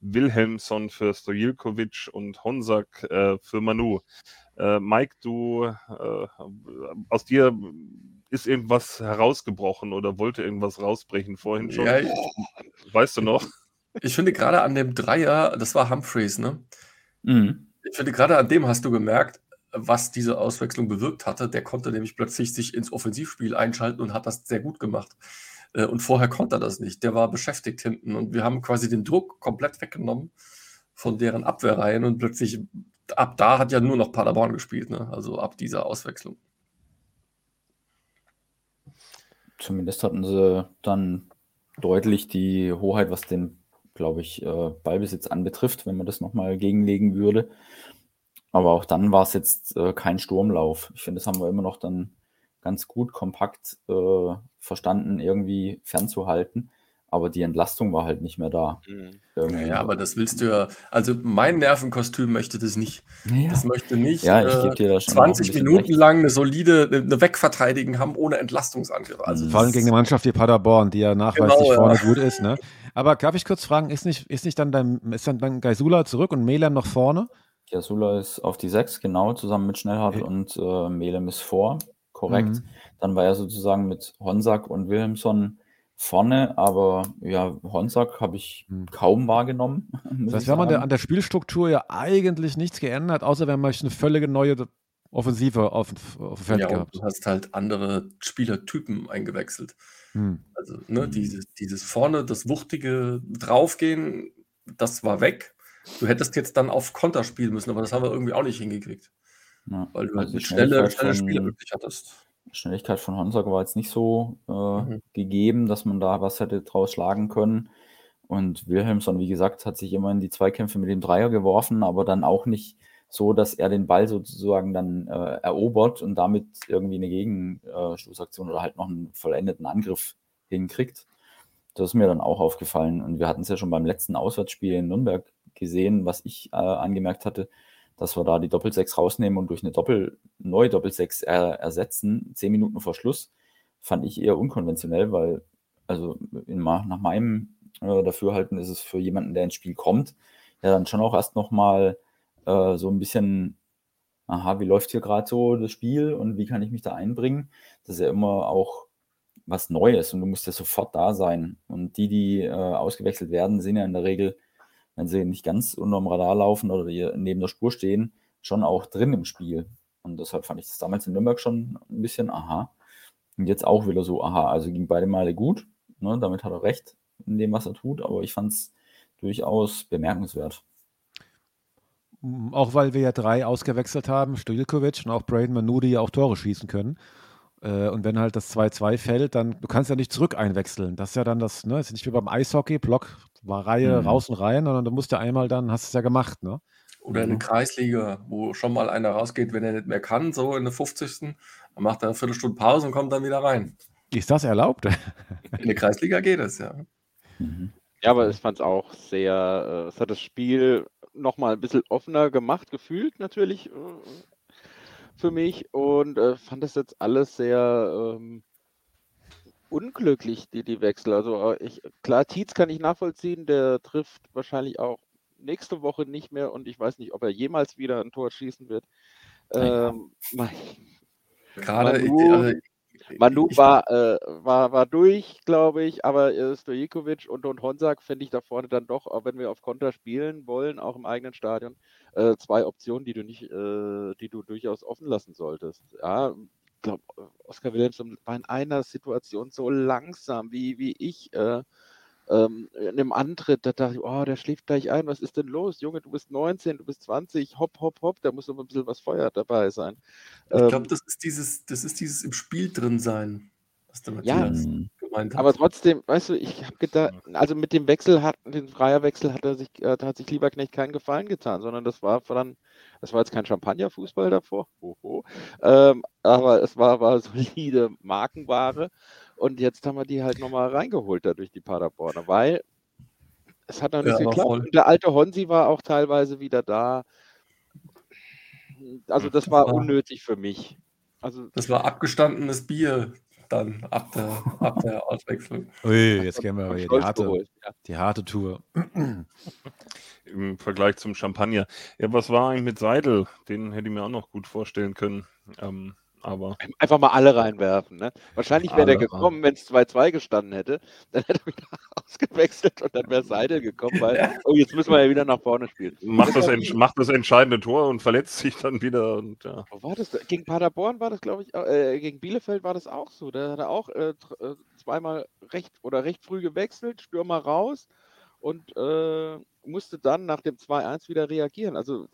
Wilhelmsson für Stojilkovic und Honsak äh, für Manu. Äh, Mike, du, äh, aus dir ist irgendwas herausgebrochen oder wollte irgendwas rausbrechen vorhin schon? Ja, ich, Weißt du noch? ich finde gerade an dem Dreier, das war Humphreys, ne? Mhm. Ich finde gerade an dem hast du gemerkt, was diese Auswechslung bewirkt hatte. Der konnte nämlich plötzlich sich ins Offensivspiel einschalten und hat das sehr gut gemacht. Äh, Und vorher konnte er das nicht. Der war beschäftigt hinten und wir haben quasi den Druck komplett weggenommen von deren Abwehrreihen und plötzlich ab da hat ja nur noch Paderborn gespielt, ne? Also ab dieser Auswechslung. Zumindest hatten sie dann deutlich die Hoheit, was den, glaube ich, äh, Ballbesitz anbetrifft, wenn man das nochmal gegenlegen würde. Aber auch dann war es jetzt äh, kein Sturmlauf. Ich finde, das haben wir immer noch dann ganz gut kompakt äh, verstanden, irgendwie fernzuhalten. Aber die Entlastung war halt nicht mehr da. Mhm. Irgendwie. Ja, aber das willst du ja. Also mein Nervenkostüm möchte das nicht. Ja. Das möchte nicht Ja, ich äh, gebe dir da schon auch ein 20 bisschen Minuten recht. lang eine solide eine Wegverteidigen haben ohne Entlastungsangriff. Also Mhm. Vor allem gegen eine Mannschaft wie Paderborn, die ja nachweislich Genau, ja. vorne gut ist. Ne? Aber darf ich kurz fragen, ist nicht, ist nicht dann dein, ist dann, dann Geisula zurück und Melan noch vorne? Kiasula ist auf die 6, genau, zusammen mit Schnellhardt Ja. und äh, Melem ist vor, korrekt. Mhm. Dann war er sozusagen mit Honsack und Wilhelmsson vorne, aber ja, Honsack habe ich Mhm. kaum wahrgenommen. Das heißt, ich wir haben an der, sagen. an der Spielstruktur ja eigentlich nichts geändert, außer wir haben eine völlige neue Offensive auf, auf dem Feld ja, gehabt. du hast halt andere Spielertypen eingewechselt. Hm. Also ne, dieses, dieses vorne, das wuchtige Draufgehen, das war weg. Du hättest jetzt dann auf Konter spielen müssen, aber das haben wir irgendwie auch nicht hingekriegt, Ja. weil du halt Also die mit schnelle, schnelle Spieler wirklich hattest. Schnelligkeit von Honsack war jetzt nicht so äh, Mhm. gegeben, dass man da was hätte draus schlagen können. Und Wilhelmsson, wie gesagt, hat sich immer in die Zweikämpfe mit dem Dreier geworfen, aber dann auch nicht so, dass er den Ball sozusagen dann äh, erobert und damit irgendwie eine Gegenstoßaktion oder halt noch einen vollendeten Angriff hinkriegt. Das ist mir dann auch aufgefallen. Und wir hatten es ja schon beim letzten Auswärtsspiel in Nürnberg gesehen, was ich äh, angemerkt hatte, dass wir da die Doppelsechs rausnehmen und durch eine Doppel, neue Doppelsechs er, ersetzen, zehn Minuten vor Schluss, fand ich eher unkonventionell, weil, also in, nach meinem äh, Dafürhalten ist es für jemanden, der ins Spiel kommt, ja dann schon auch erst nochmal äh, so ein bisschen, aha, wie läuft hier gerade so das Spiel und wie kann ich mich da einbringen? Das ist ja immer auch was Neues und du musst ja sofort da sein. Und die, die äh, ausgewechselt werden, sind ja in der Regel, wenn sie nicht ganz unterm Radar laufen oder neben der Spur stehen, schon auch drin im Spiel. Und deshalb fand ich das damals in Nürnberg schon ein bisschen aha. Und jetzt auch wieder so aha. Also ging beide Male gut. Ne? Damit hat er recht in dem, was er tut. Aber ich fand es durchaus bemerkenswert. Mm, Auch weil wir ja drei ausgewechselt haben, Stojilkovic und auch Braden Manu, die ja auch Tore schießen können. Äh, Und wenn halt das 2-2 fällt, dann du kannst ja nicht zurück einwechseln. Das ist ja dann das, ne, ist nicht wie beim Eishockey, Block war Reihe Mhm. raus und rein, sondern du musst ja einmal dann, hast es ja gemacht, ne? Oder in der Kreisliga, wo schon mal einer rausgeht, wenn er nicht mehr kann, so in der 50. Dann macht er eine Viertelstunde Pause und kommt dann wieder rein. Ist das erlaubt? In der Kreisliga geht es, ja. Mhm. Ja, aber ich fand es auch sehr, äh, es hat das Spiel nochmal ein bisschen offener gemacht, gefühlt natürlich äh, für mich und äh, fand das jetzt alles sehr ähm, unglücklich, die, die Wechsel. Also äh, ich, klar, Tietz kann ich nachvollziehen, der trifft wahrscheinlich auch nächste Woche nicht mehr und ich weiß nicht, ob er jemals wieder ein Tor schießen wird. Ja. Ähm, mein- Gerade, Manu- also, Manu ich- war, äh, war, war durch, glaube ich, aber äh, Stojikovic und, und Honsak fände ich da vorne dann doch, auch wenn wir auf Konter spielen wollen, auch im eigenen Stadion, äh, zwei Optionen, die du nicht, äh, die du durchaus offen lassen solltest. Ja, ich glaube, Oskar Wilhelmsson war in einer Situation so langsam wie, wie ich. Äh, ähm, in dem Antritt, da dachte ich, oh, der schläft gleich ein, was ist denn los? Junge, du bist 19, du bist 20, hopp, hopp, hopp, da muss noch ein bisschen was Feuer dabei sein. Ich Ähm, glaube, das ist dieses, das ist dieses im Spiel drin sein, was der Ja, Matthias Mhm. gemeint hat. Aber trotzdem, weißt du, ich habe gedacht, also mit dem Wechsel hat, den Dreierwechsel hat er sich, äh, da hat sich Lieberknecht keinen Gefallen getan, sondern das war dann, das war jetzt kein Champagnerfußball davor, hoho, ähm, aber es war, war solide Markenware und jetzt haben wir die halt nochmal reingeholt da durch die Paderborner, weil es hat noch nicht Ja, geklappt. der alte Honsi war auch teilweise wieder da. Also das war unnötig für mich. Also das war abgestandenes Bier dann ab der, ab der Auswechslung. Ui, jetzt gehen wir aber hier die harte, geholt. Ja. die harte Tour. im Vergleich zum Champagner. Ja, was war eigentlich mit Seidel? Den hätte ich mir auch noch gut vorstellen können. Ähm, aber Einfach mal alle reinwerfen. Ne? Wahrscheinlich wäre der gekommen, wenn es 2-2 gestanden hätte. Dann hätte er wieder ausgewechselt und dann wäre Seidel gekommen, weil, oh, jetzt müssen wir ja wieder nach vorne spielen. macht das, wie- macht das entscheidende Tor und verletzt sich dann wieder. Und, ja. Wo war das? Gegen Paderborn war das, glaube ich, äh, gegen Bielefeld war das auch so. Da hat er auch äh, äh, zweimal recht oder recht früh gewechselt, Stürmer raus und äh, musste dann nach dem 2-1 wieder reagieren. Also.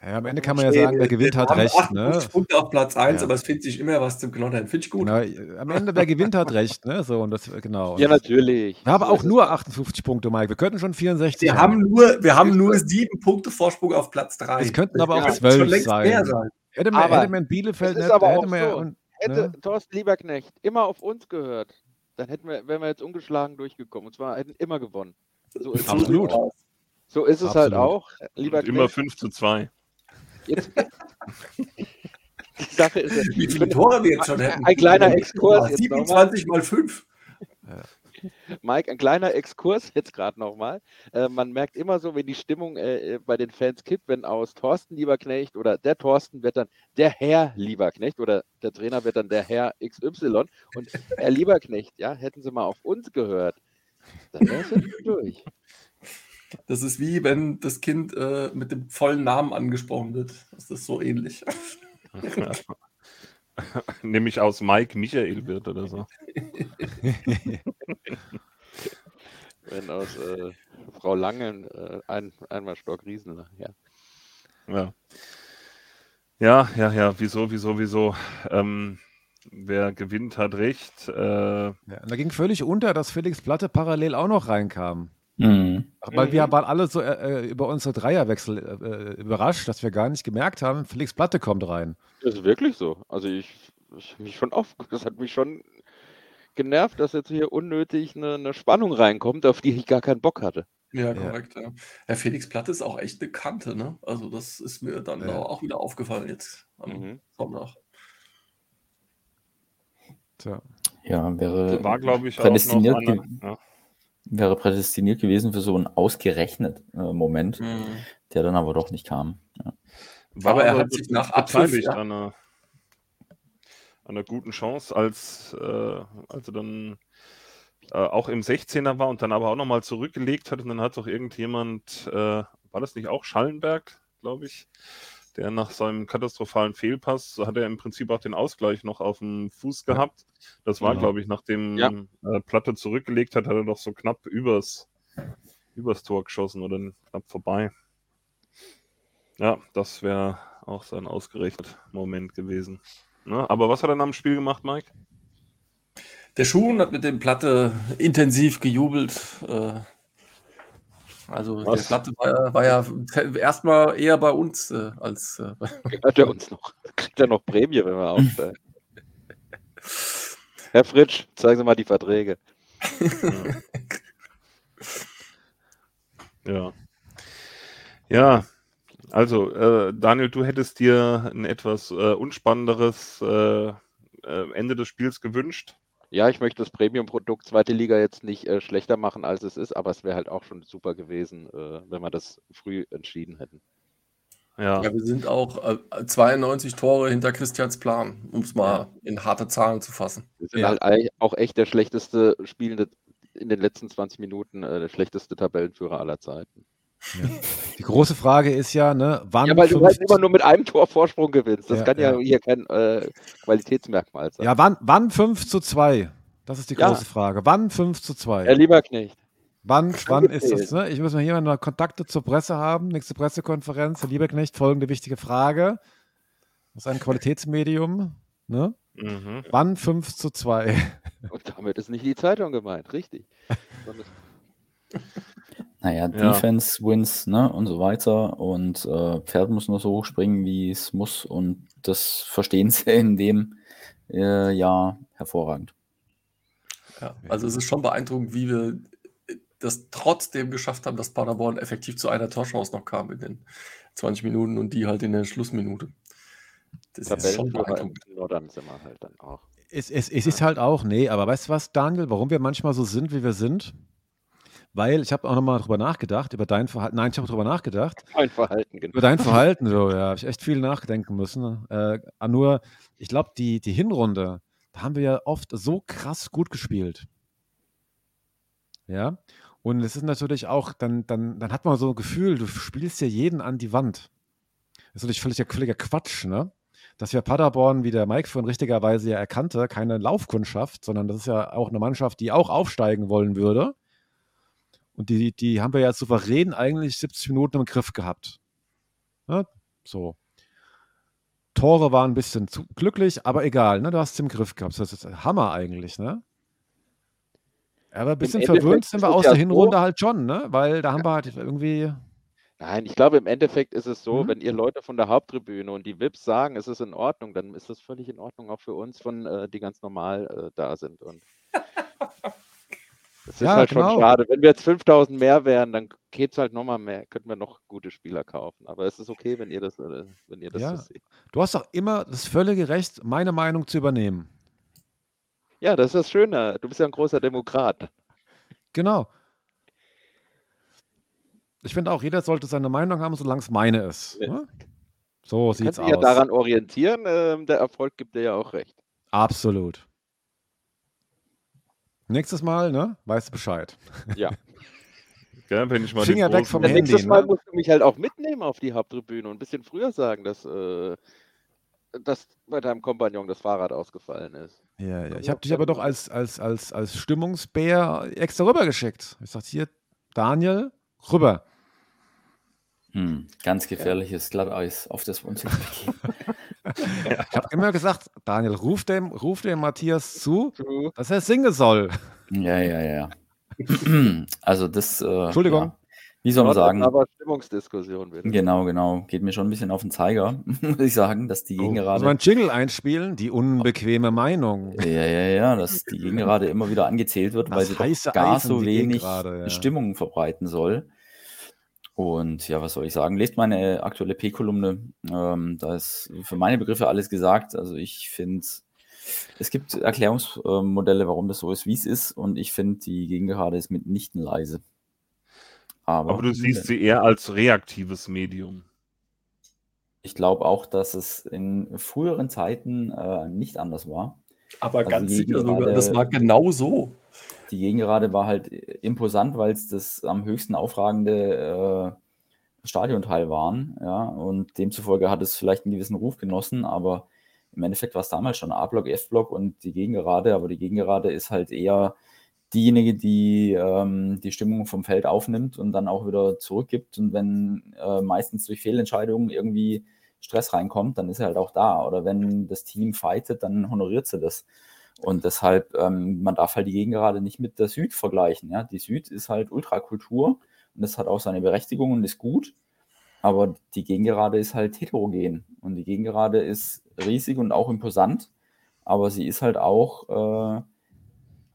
Ja, am Ende kann man ja sagen, wer gewinnt, hat Wir haben recht. 58 Ne? Punkte auf Platz 1, Ja. aber es findet sich immer was zum Knottern. Finde ich gut. Genau, am Ende, wer gewinnt, hat recht. Ne? So, und das, genau. Und Ja, natürlich. wir haben auch nur doch. 58 Punkte, Mike. Wir könnten schon 64 Wir haben nur, wir haben nur sieben Punkte Vorsprung auf Platz 3. Es könnten aber auch Ja, zwölf schon längst sein. mehr sein. Hätte man, Aber hätte man in Bielefeld nicht, aber hätte man so. und, Hätte ne? Thorsten Lieberknecht immer auf uns gehört, dann hätten wir, wären wir jetzt ungeschlagen durchgekommen. Und zwar hätten immer gewonnen. So ist, Absolut. So ist es halt Absolut. auch. Lieber immer 5 zu 2. Jetzt, die Sache ist, Wie viele Tore wir jetzt schon hätten. Ein kleiner Exkurs jetzt 27 mal 5. Mike, ein kleiner Exkurs jetzt gerade nochmal. Äh, man merkt immer so, wenn die Stimmung äh, bei den Fans kippt, wenn aus Thorsten Lieberknecht oder der Thorsten wird dann der Herr Lieberknecht oder der Trainer wird dann der Herr XY und Herr Lieberknecht, ja, hätten sie mal auf uns gehört, dann wäre es durch. Das ist wie wenn das Kind äh, mit dem vollen Namen angesprochen wird. Das ist so ähnlich. Nämlich aus Mike Michael wird oder so. Wenn aus äh, Frau Langen äh, ein, einmal Stock Riesen, ja. Ja. Ja, ja, ja, wieso, wieso, wieso? Ähm, wer gewinnt, hat recht. Äh, Ja, da ging völlig unter, dass Felix Platte parallel auch noch reinkam. Mhm. Weil wir Mhm. waren alle so äh, äh, über unsere Dreierwechsel äh, überrascht, dass wir gar nicht gemerkt haben, Felix Platte kommt rein. Das ist wirklich so. Also ich, ich mich schon auf, das hat mich schon genervt, dass jetzt hier unnötig eine, eine Spannung reinkommt, auf die ich gar keinen Bock hatte. Ja, korrekt. Ja. ja, Felix Platte ist auch echt eine Kante. Ne? Also das ist mir dann Ja. auch wieder aufgefallen jetzt am Mhm. Sonntag. Tja. Ja, wäre, war, glaube ich, auch noch prädestiniert, einer, ja. Wäre prädestiniert gewesen für so einen ausgerechnet äh, Moment, der dann aber doch nicht kam. Ja. War Aber er hat sich nach Abpfiff, ja. an, einer, an einer guten Chance, als, äh, als er dann äh, auch im 16er war und dann aber auch nochmal zurückgelegt hat. Und dann hat doch irgendjemand, äh, war das nicht auch Schallenberg, glaube ich, der nach seinem katastrophalen Fehlpass hat er im Prinzip auch den Ausgleich noch auf dem Fuß gehabt. Das war, Genau. glaube ich, nachdem Ja. äh, Platte zurückgelegt hat, hat er doch so knapp übers, übers Tor geschossen oder knapp vorbei. Ja, das wäre auch sein ausgerechnet Moment gewesen. Ne? Aber was hat er nach dem Spiel gemacht, Mike? Der Schuhn hat mit dem Platte intensiv gejubelt. Äh, also Was? der Platte war, ja- war ja erstmal eher bei uns äh, als äh, bei Hört er uns noch? Kriegt er noch Prämie, wenn wir aufsteigen? Herr Fritsch, zeigen Sie mal die Verträge. Ja. Ja, also äh, Daniel, du hättest dir ein etwas äh, unspannenderes äh, äh, Ende des Spiels gewünscht. Ja, ich möchte das Premium-Produkt zweite Liga jetzt nicht äh, schlechter machen, als es ist, aber es wäre halt auch schon super gewesen, äh, wenn wir das früh entschieden hätten. Ja, Ja, wir sind auch äh, 92 Tore hinter Christians Plan, um es mal in harte Zahlen zu fassen. Wir sind Ja. halt auch echt der schlechteste Spielende in den letzten 20 Minuten, äh, der schlechteste Tabellenführer aller Zeiten. Die große Frage ist ja, ne, wann Ja, weil du halt 50 immer nur mit einem Tor Vorsprung gewinnst. Das Ja, kann ja, ja. hier kein äh, Qualitätsmerkmal sein. ja, wann, wann 5 zu 2? Das ist die Ja. große Frage. Wann 5 zu 2? Herr Lieberknecht, Wann, wann ist das? Ne? Ich muss mal hier mal Kontakte zur Presse haben. Nächste Pressekonferenz. Herr Lieberknecht, folgende wichtige Frage. Das ist ein Qualitätsmedium. Ne? Mhm. Wann 5 zu 2? und damit ist nicht die Zeitung gemeint, richtig. Naja, Ja. Defense wins, ne, und so weiter. Und äh, Pferd muss nur so hoch springen, wie es muss. Und das verstehen sie in dem äh, Jahr hervorragend. Ja, also es ist schon beeindruckend, wie wir das trotzdem geschafft haben, dass Paderborn effektiv zu einer Torchance noch kam in den 20 Minuten und die halt in der Schlussminute. Das ist schon beeindruckend. Nordern sind wir halt dann auch. Es, es, es ist halt auch, nee, aber weißt du was, Daniel, warum wir manchmal so sind, wie wir sind? Weil ich habe auch nochmal drüber nachgedacht, über dein Verhalten. Nein, ich habe drüber nachgedacht. Mein Verhalten, genau. Über dein Verhalten, so, ja, habe ich echt viel nachdenken müssen. Äh, nur, ich glaube, die, die Hinrunde, da haben wir ja oft so krass gut gespielt. Ja. Und es ist natürlich auch, dann, dann, dann hat man so ein Gefühl, du spielst ja jeden an die Wand. Das ist natürlich völliger, völliger Quatsch, ne? Dass wir Paderborn, wie der Mike vorhin richtigerweise ja erkannte, keine Laufkundschaft, sondern das ist ja auch eine Mannschaft, die auch aufsteigen wollen würde. Und die, die haben wir ja souverän eigentlich 70 Minuten im Griff gehabt. Ne? So. Tore waren ein bisschen zu glücklich, aber egal, ne? Du hast es im Griff gehabt. Das ist Hammer eigentlich, ne? Aber ein bisschen verwöhnt sind wir aus der so- Hinrunde halt schon, ne? Weil da haben wir halt irgendwie. Nein, ich glaube, im Endeffekt ist es so, Mhm. wenn ihr Leute von der Haupttribüne und die VIPs sagen, es ist in Ordnung, dann ist das völlig in Ordnung auch für uns, von, äh, die ganz normal äh, da sind. Und es ist Ja, halt genau. schon schade. Wenn wir jetzt 5000 mehr wären, dann geht es halt nochmal mehr, könnten wir noch gute Spieler kaufen. Aber es ist okay, wenn ihr das, äh, wenn ihr das Ja. so seht. Du hast doch immer das völlige Recht, meine Meinung zu übernehmen. Ja, das ist das Schöne. Du bist ja ein großer Demokrat. Genau. Ich finde auch, jeder sollte seine Meinung haben, solange es meine ist. Ja. Ne? So Du sieht's kannst dich ja aus. daran orientieren. ähm, der Erfolg gibt dir ja auch recht. Absolut. Nächstes Mal, ne? Weißt du Bescheid. Ja. Gell, wenn ich mal Finger den weg vom Das Handy, nächste Mal ne? musst du mich halt auch mitnehmen auf die Haupttribüne und ein bisschen früher sagen, dass, äh, dass bei deinem Kompagnon das Fahrrad ausgefallen ist. Ja, ja. Ja, Ich habe dich aber doch als, als, als, als Stimmungsbär extra rübergeschickt. Ich sagte hier, Daniel, rüber. Hm, ganz gefährliches Glatteis, auf das begeben. Ich habe immer gesagt, Daniel, ruf dem, ruf dem Matthias zu, True. dass er singen soll. Ja, ja, ja. Also das. Äh, Entschuldigung. Ja, wie soll man sagen? Aber Stimmungsdiskussion wieder. Genau, genau. Geht mir schon ein bisschen auf den Zeiger, muss ich sagen, dass die Oh, Gegengerade. also ein Jingle einspielen, die unbequeme Meinung. Ja, ja, ja, dass die Gegengerade immer wieder angezählt wird, weil Das sie heiße doch gar Eisen, so wenig ja. Stimmung verbreiten soll. Und ja, was soll ich sagen? Lest meine aktuelle P-Kolumne. Ähm, da ist für meine Begriffe alles gesagt. Also ich finde, es gibt Erklärungsmodelle, warum das so ist, wie es ist. Und ich finde, die Gegengerade ist mitnichten leise. Aber, Aber du siehst sie eher als reaktives Medium. ich glaube auch, dass es in früheren Zeiten äh, nicht anders war. Aber Also ganz sicher sogar, das war genau so. Die Gegengerade war halt imposant, weil es das am höchsten aufragende äh, Stadionteil waren. Ja, und demzufolge hat es vielleicht einen gewissen Ruf genossen, aber im Endeffekt war es damals schon A-Block, F-Block und die Gegengerade. Aber die Gegengerade ist halt eher diejenige, die ähm, die Stimmung vom Feld aufnimmt und dann auch wieder zurückgibt. Und wenn äh, meistens durch Fehlentscheidungen irgendwie Stress reinkommt, dann ist er halt auch da. Oder wenn das Team fightet, dann honoriert sie das. Und deshalb, ähm, man darf halt die Gegengerade nicht mit der Süd vergleichen. Ja? Die Süd ist halt Ultrakultur und das hat auch seine Berechtigung und ist gut. Aber die Gegengerade ist halt heterogen und die Gegengerade ist riesig und auch imposant, aber sie ist halt auch äh,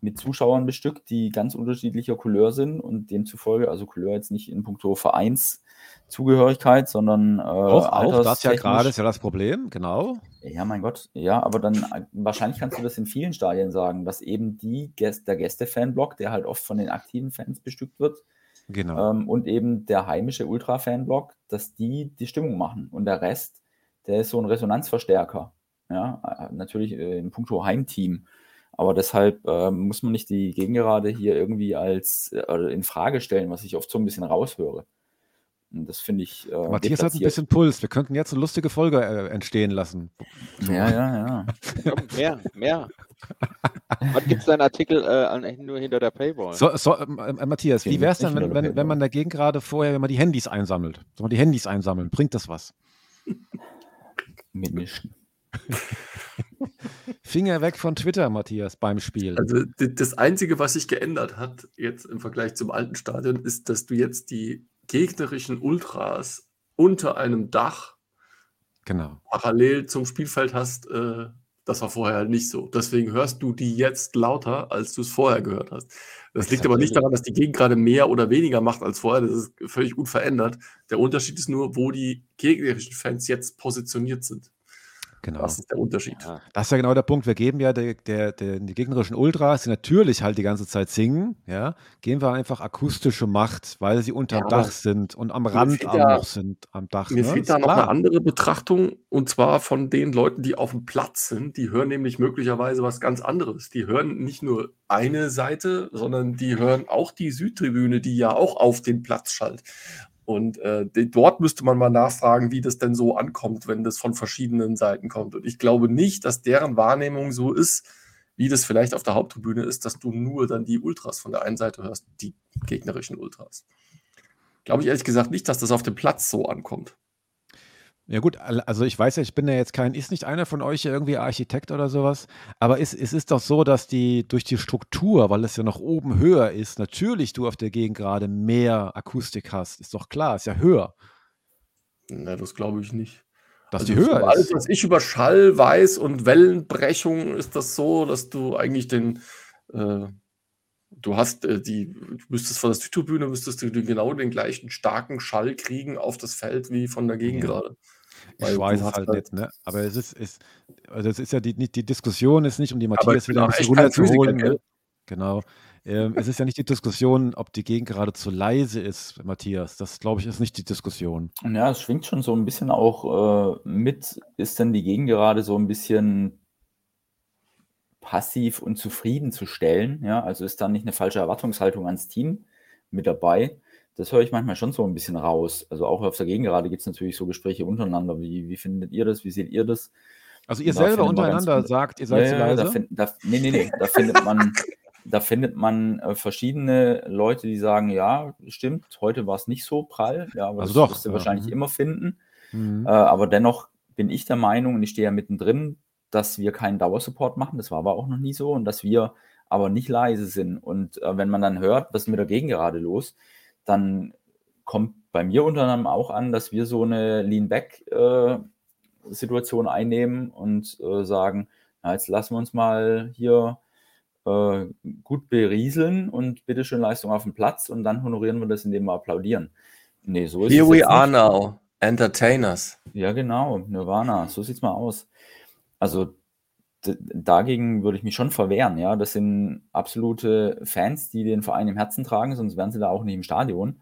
mit Zuschauern bestückt, die ganz unterschiedlicher Couleur sind und demzufolge, also Couleur jetzt nicht in puncto Vereinszugehörigkeit, sondern äh, Auch, auch das ja gerade ist ja das Problem, genau. ja, mein Gott. Ja, aber dann wahrscheinlich kannst du das in vielen Stadien sagen, dass eben die Gäste, der Gäste-Fanblock, der halt oft von den aktiven Fans bestückt wird, Genau. ähm, und eben der heimische Ultra-Fanblock, dass die die Stimmung machen. Und der Rest, der ist so ein Resonanzverstärker. Ja, äh, natürlich äh, in puncto Heimteam. Aber deshalb äh, muss man nicht die Gegengerade hier irgendwie als äh, in Frage stellen, was ich oft so ein bisschen raushöre. Und das finde ich. Äh, Matthias hat ein bisschen Puls. Wir könnten jetzt eine lustige Folge äh, entstehen lassen. Ja, ja, ja. Komm, mehr, mehr. Wann gibt es deinen Artikel äh, nur hinter der Paywall? So, so, ähm, äh, Matthias, wie wäre es denn, wenn, wenn, wenn man dagegen gerade vorher, wenn man die Handys einsammelt? Soll man die Handys einsammeln? Bringt das was? Mitmischen. Finger weg von Twitter, Matthias, beim Spiel. Also das Einzige, was sich geändert hat jetzt im Vergleich zum alten Stadion, ist, dass du jetzt die gegnerischen Ultras unter einem Dach genau. parallel zum Spielfeld hast. Äh, das war vorher halt nicht so. Deswegen hörst du die jetzt lauter, als du es vorher gehört hast. Das liegt aber nicht daran, dass die Gegend gerade mehr oder weniger macht als vorher. Das ist völlig unverändert. Der Unterschied ist nur, wo die gegnerischen Fans jetzt positioniert sind. Genau. Das ist der Unterschied. Ja. Das ist ja genau der Punkt. Wir geben ja der, der, der, die gegnerischen Ultras, die natürlich halt die ganze Zeit singen, ja, geben wir einfach akustische Macht, weil sie unterm Ja, Dach sind und am Rand auch da- noch sind am Dach. Mir ne? fehlt da noch klar. eine andere Betrachtung und zwar von den Leuten, die auf dem Platz sind. Die hören nämlich möglicherweise was ganz anderes. Die hören nicht nur eine Seite, sondern die hören auch die Südtribüne, die ja auch auf den Platz schallt. Und äh, dort müsste man mal nachfragen, wie das denn so ankommt, wenn das von verschiedenen Seiten kommt. Und ich glaube nicht, dass deren Wahrnehmung so ist, wie das vielleicht auf der Haupttribüne ist, dass du nur dann die Ultras von der einen Seite hörst, die gegnerischen Ultras. Glaube ich ehrlich gesagt nicht, dass das auf dem Platz so ankommt. Ja gut, al- also ich weiß ja, ich bin ja jetzt kein, ist nicht einer von euch irgendwie Architekt oder sowas, aber es, es ist doch so, dass die durch die Struktur, weil es ja noch oben höher ist, natürlich du auf der Gegend gerade mehr Akustik hast. Ist doch klar, ist ja höher, Na, das glaube ich nicht. dass Also die höher für alles, ist. was ich über Schall weiß und Wellenbrechung, ist das so, dass du eigentlich den, äh, du hast äh, die, du müsstest von der Südtribüne, müsstest du genau den gleichen starken Schall kriegen auf das Feld wie von der Gegend Ja. gerade. Ich weiß es halt halt- nicht, ne? Aber es ist, ist also es ist ja die, nicht, die Diskussion ist nicht, um die Matthias wieder ein bisschen runterzuholen. Ne? Genau. Ähm, es ist ja nicht die Diskussion, ob die Gegend gerade zu leise ist, Matthias. Das, glaube ich, ist nicht die Diskussion. Ja, es schwingt schon so ein bisschen auch äh, mit. Ist denn die Gegend gerade so ein bisschen passiv und zufriedenzustellen? Ja, also ist da nicht eine falsche Erwartungshaltung ans Team mit dabei? Das höre ich manchmal schon so ein bisschen raus. Also auch auf der Gegengerade gibt es natürlich so Gespräche untereinander. Wie, wie findet ihr das? Wie seht ihr das? Also ihr Da selber ganz untereinander viele- sagt, ihr seid zu Ja, ja, leise. Da find, da, nee, nee, nee. Da findet man, da findet man äh, verschiedene Leute, die sagen, ja, stimmt, heute war es nicht so prall. Ja, aber Also das doch, wirst du ja, wahrscheinlich mhm. immer finden. Mhm. Äh, aber dennoch bin ich der Meinung, und ich stehe ja mittendrin, dass wir keinen Dauersupport machen. Das war aber auch noch nie so. Und dass wir aber nicht leise sind. Und äh, wenn man dann hört, was ist mit der Gegengerade los, dann kommt bei mir unter anderem auch an, dass wir so eine Lean-Back-Situation einnehmen und äh, sagen, na, jetzt lassen wir uns mal hier äh, gut berieseln und bitteschön Leistung auf dem Platz und dann honorieren wir das, indem wir applaudieren. Nee, so ist Here es we are nicht. now, entertainers. Ja, genau, Nirvana, so sieht's mal aus. Also dagegen würde ich mich schon verwehren, ja. Das sind absolute Fans, die den Verein im Herzen tragen, sonst wären sie da auch nicht im Stadion.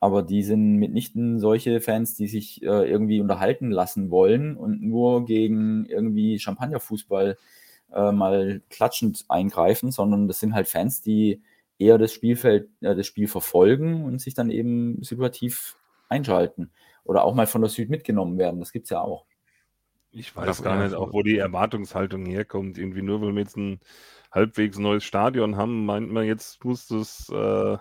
Aber die sind mitnichten solche Fans, die sich äh, irgendwie unterhalten lassen wollen und nur gegen irgendwie Champagnerfußball äh, mal klatschend eingreifen, sondern das sind halt Fans, die eher das Spielfeld, äh, das Spiel verfolgen und sich dann eben situativ einschalten oder auch mal von der Süd mitgenommen werden. Das gibt's ja auch. Ich weiß gar ja, nicht, auch wo die Erwartungshaltung herkommt. Irgendwie nur, weil wir jetzt ein halbwegs neues Stadion haben, meint man, jetzt muss das, äh,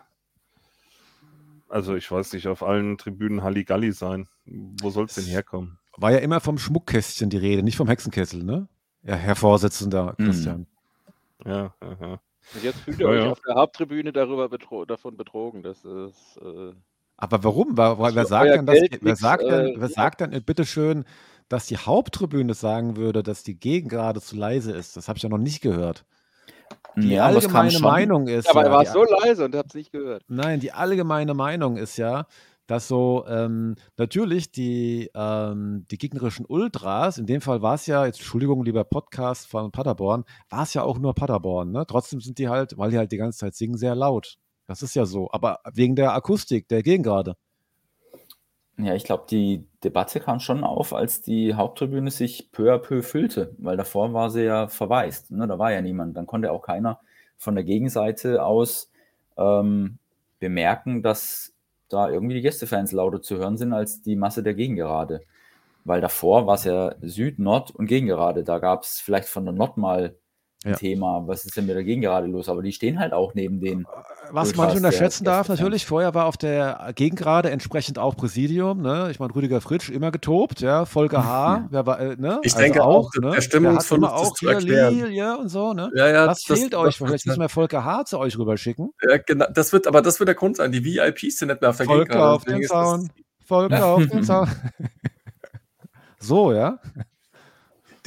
also ich weiß nicht, auf allen Tribünen Halligalli sein. Wo soll es denn herkommen? War ja immer vom Schmuckkästchen die Rede, nicht vom Hexenkessel, ne? Ja, Herr Vorsitzender Mhm. Christian. Ja, aha. Und jetzt fühlt Ja, ihr euch ja. auf der Haupttribüne darüber betro davon betrogen. Das ist. Äh, Aber warum? Wer, wer, wer sagt denn, dass, Geld wer sagt denn, äh, wer ja. sagt denn bitteschön, dass die Haupttribüne sagen würde, dass die Gegend gerade zu leise ist? Das habe ich ja noch nicht gehört. Die ja, es allgemeine schon. Meinung ist ja, aber ja, er war die, so leise und hab's nicht gehört. Nein, die allgemeine Meinung ist ja, dass so ähm, natürlich die, ähm, die gegnerischen Ultras, in dem Fall war es ja, jetzt Entschuldigung, lieber Podcast von Paderborn, war es ja auch nur Paderborn. Ne? Trotzdem sind die halt, weil die halt die ganze Zeit singen, sehr laut. Das ist ja so. Aber wegen der Akustik, der Gegengrade. Ja, ich glaube, die Debatte kam schon auf, als die Haupttribüne sich peu à peu füllte, weil davor war sie ja verwaist. Ne? Da war ja niemand. Dann konnte auch keiner von der Gegenseite aus ähm, bemerken, dass da irgendwie die Gästefans lauter zu hören sind als die Masse der Gegengerade. Weil davor war es ja Süd, Nord und Gegengerade. Da gab es vielleicht von der Nord mal Ja. Thema. Was ist denn mit der Gegengerade los? Aber die stehen halt auch neben den. Was Ultras man nicht der unterschätzen darf, natürlich, vorher war auf der Gegengrade entsprechend auch Präsidium, ne? Ich meine, Rüdiger Fritsch immer getobt, ja, Volker H., wer war, äh, ne? Ich denke auch, der ne? Der Stimmungsverlust hat immer ist auch zu erklären. Lilie und so, ne? Ja, ja, Das, fehlt euch. das- Vielleicht müssen wir Volker H. zu euch rüberschicken. Ja, genau, das wird, aber das wird der Grund sein. Die VIPs sind nicht mehr auf der Volker Gegengrade. auf den das- Zaun. Volker auf den Zaun. so, ja?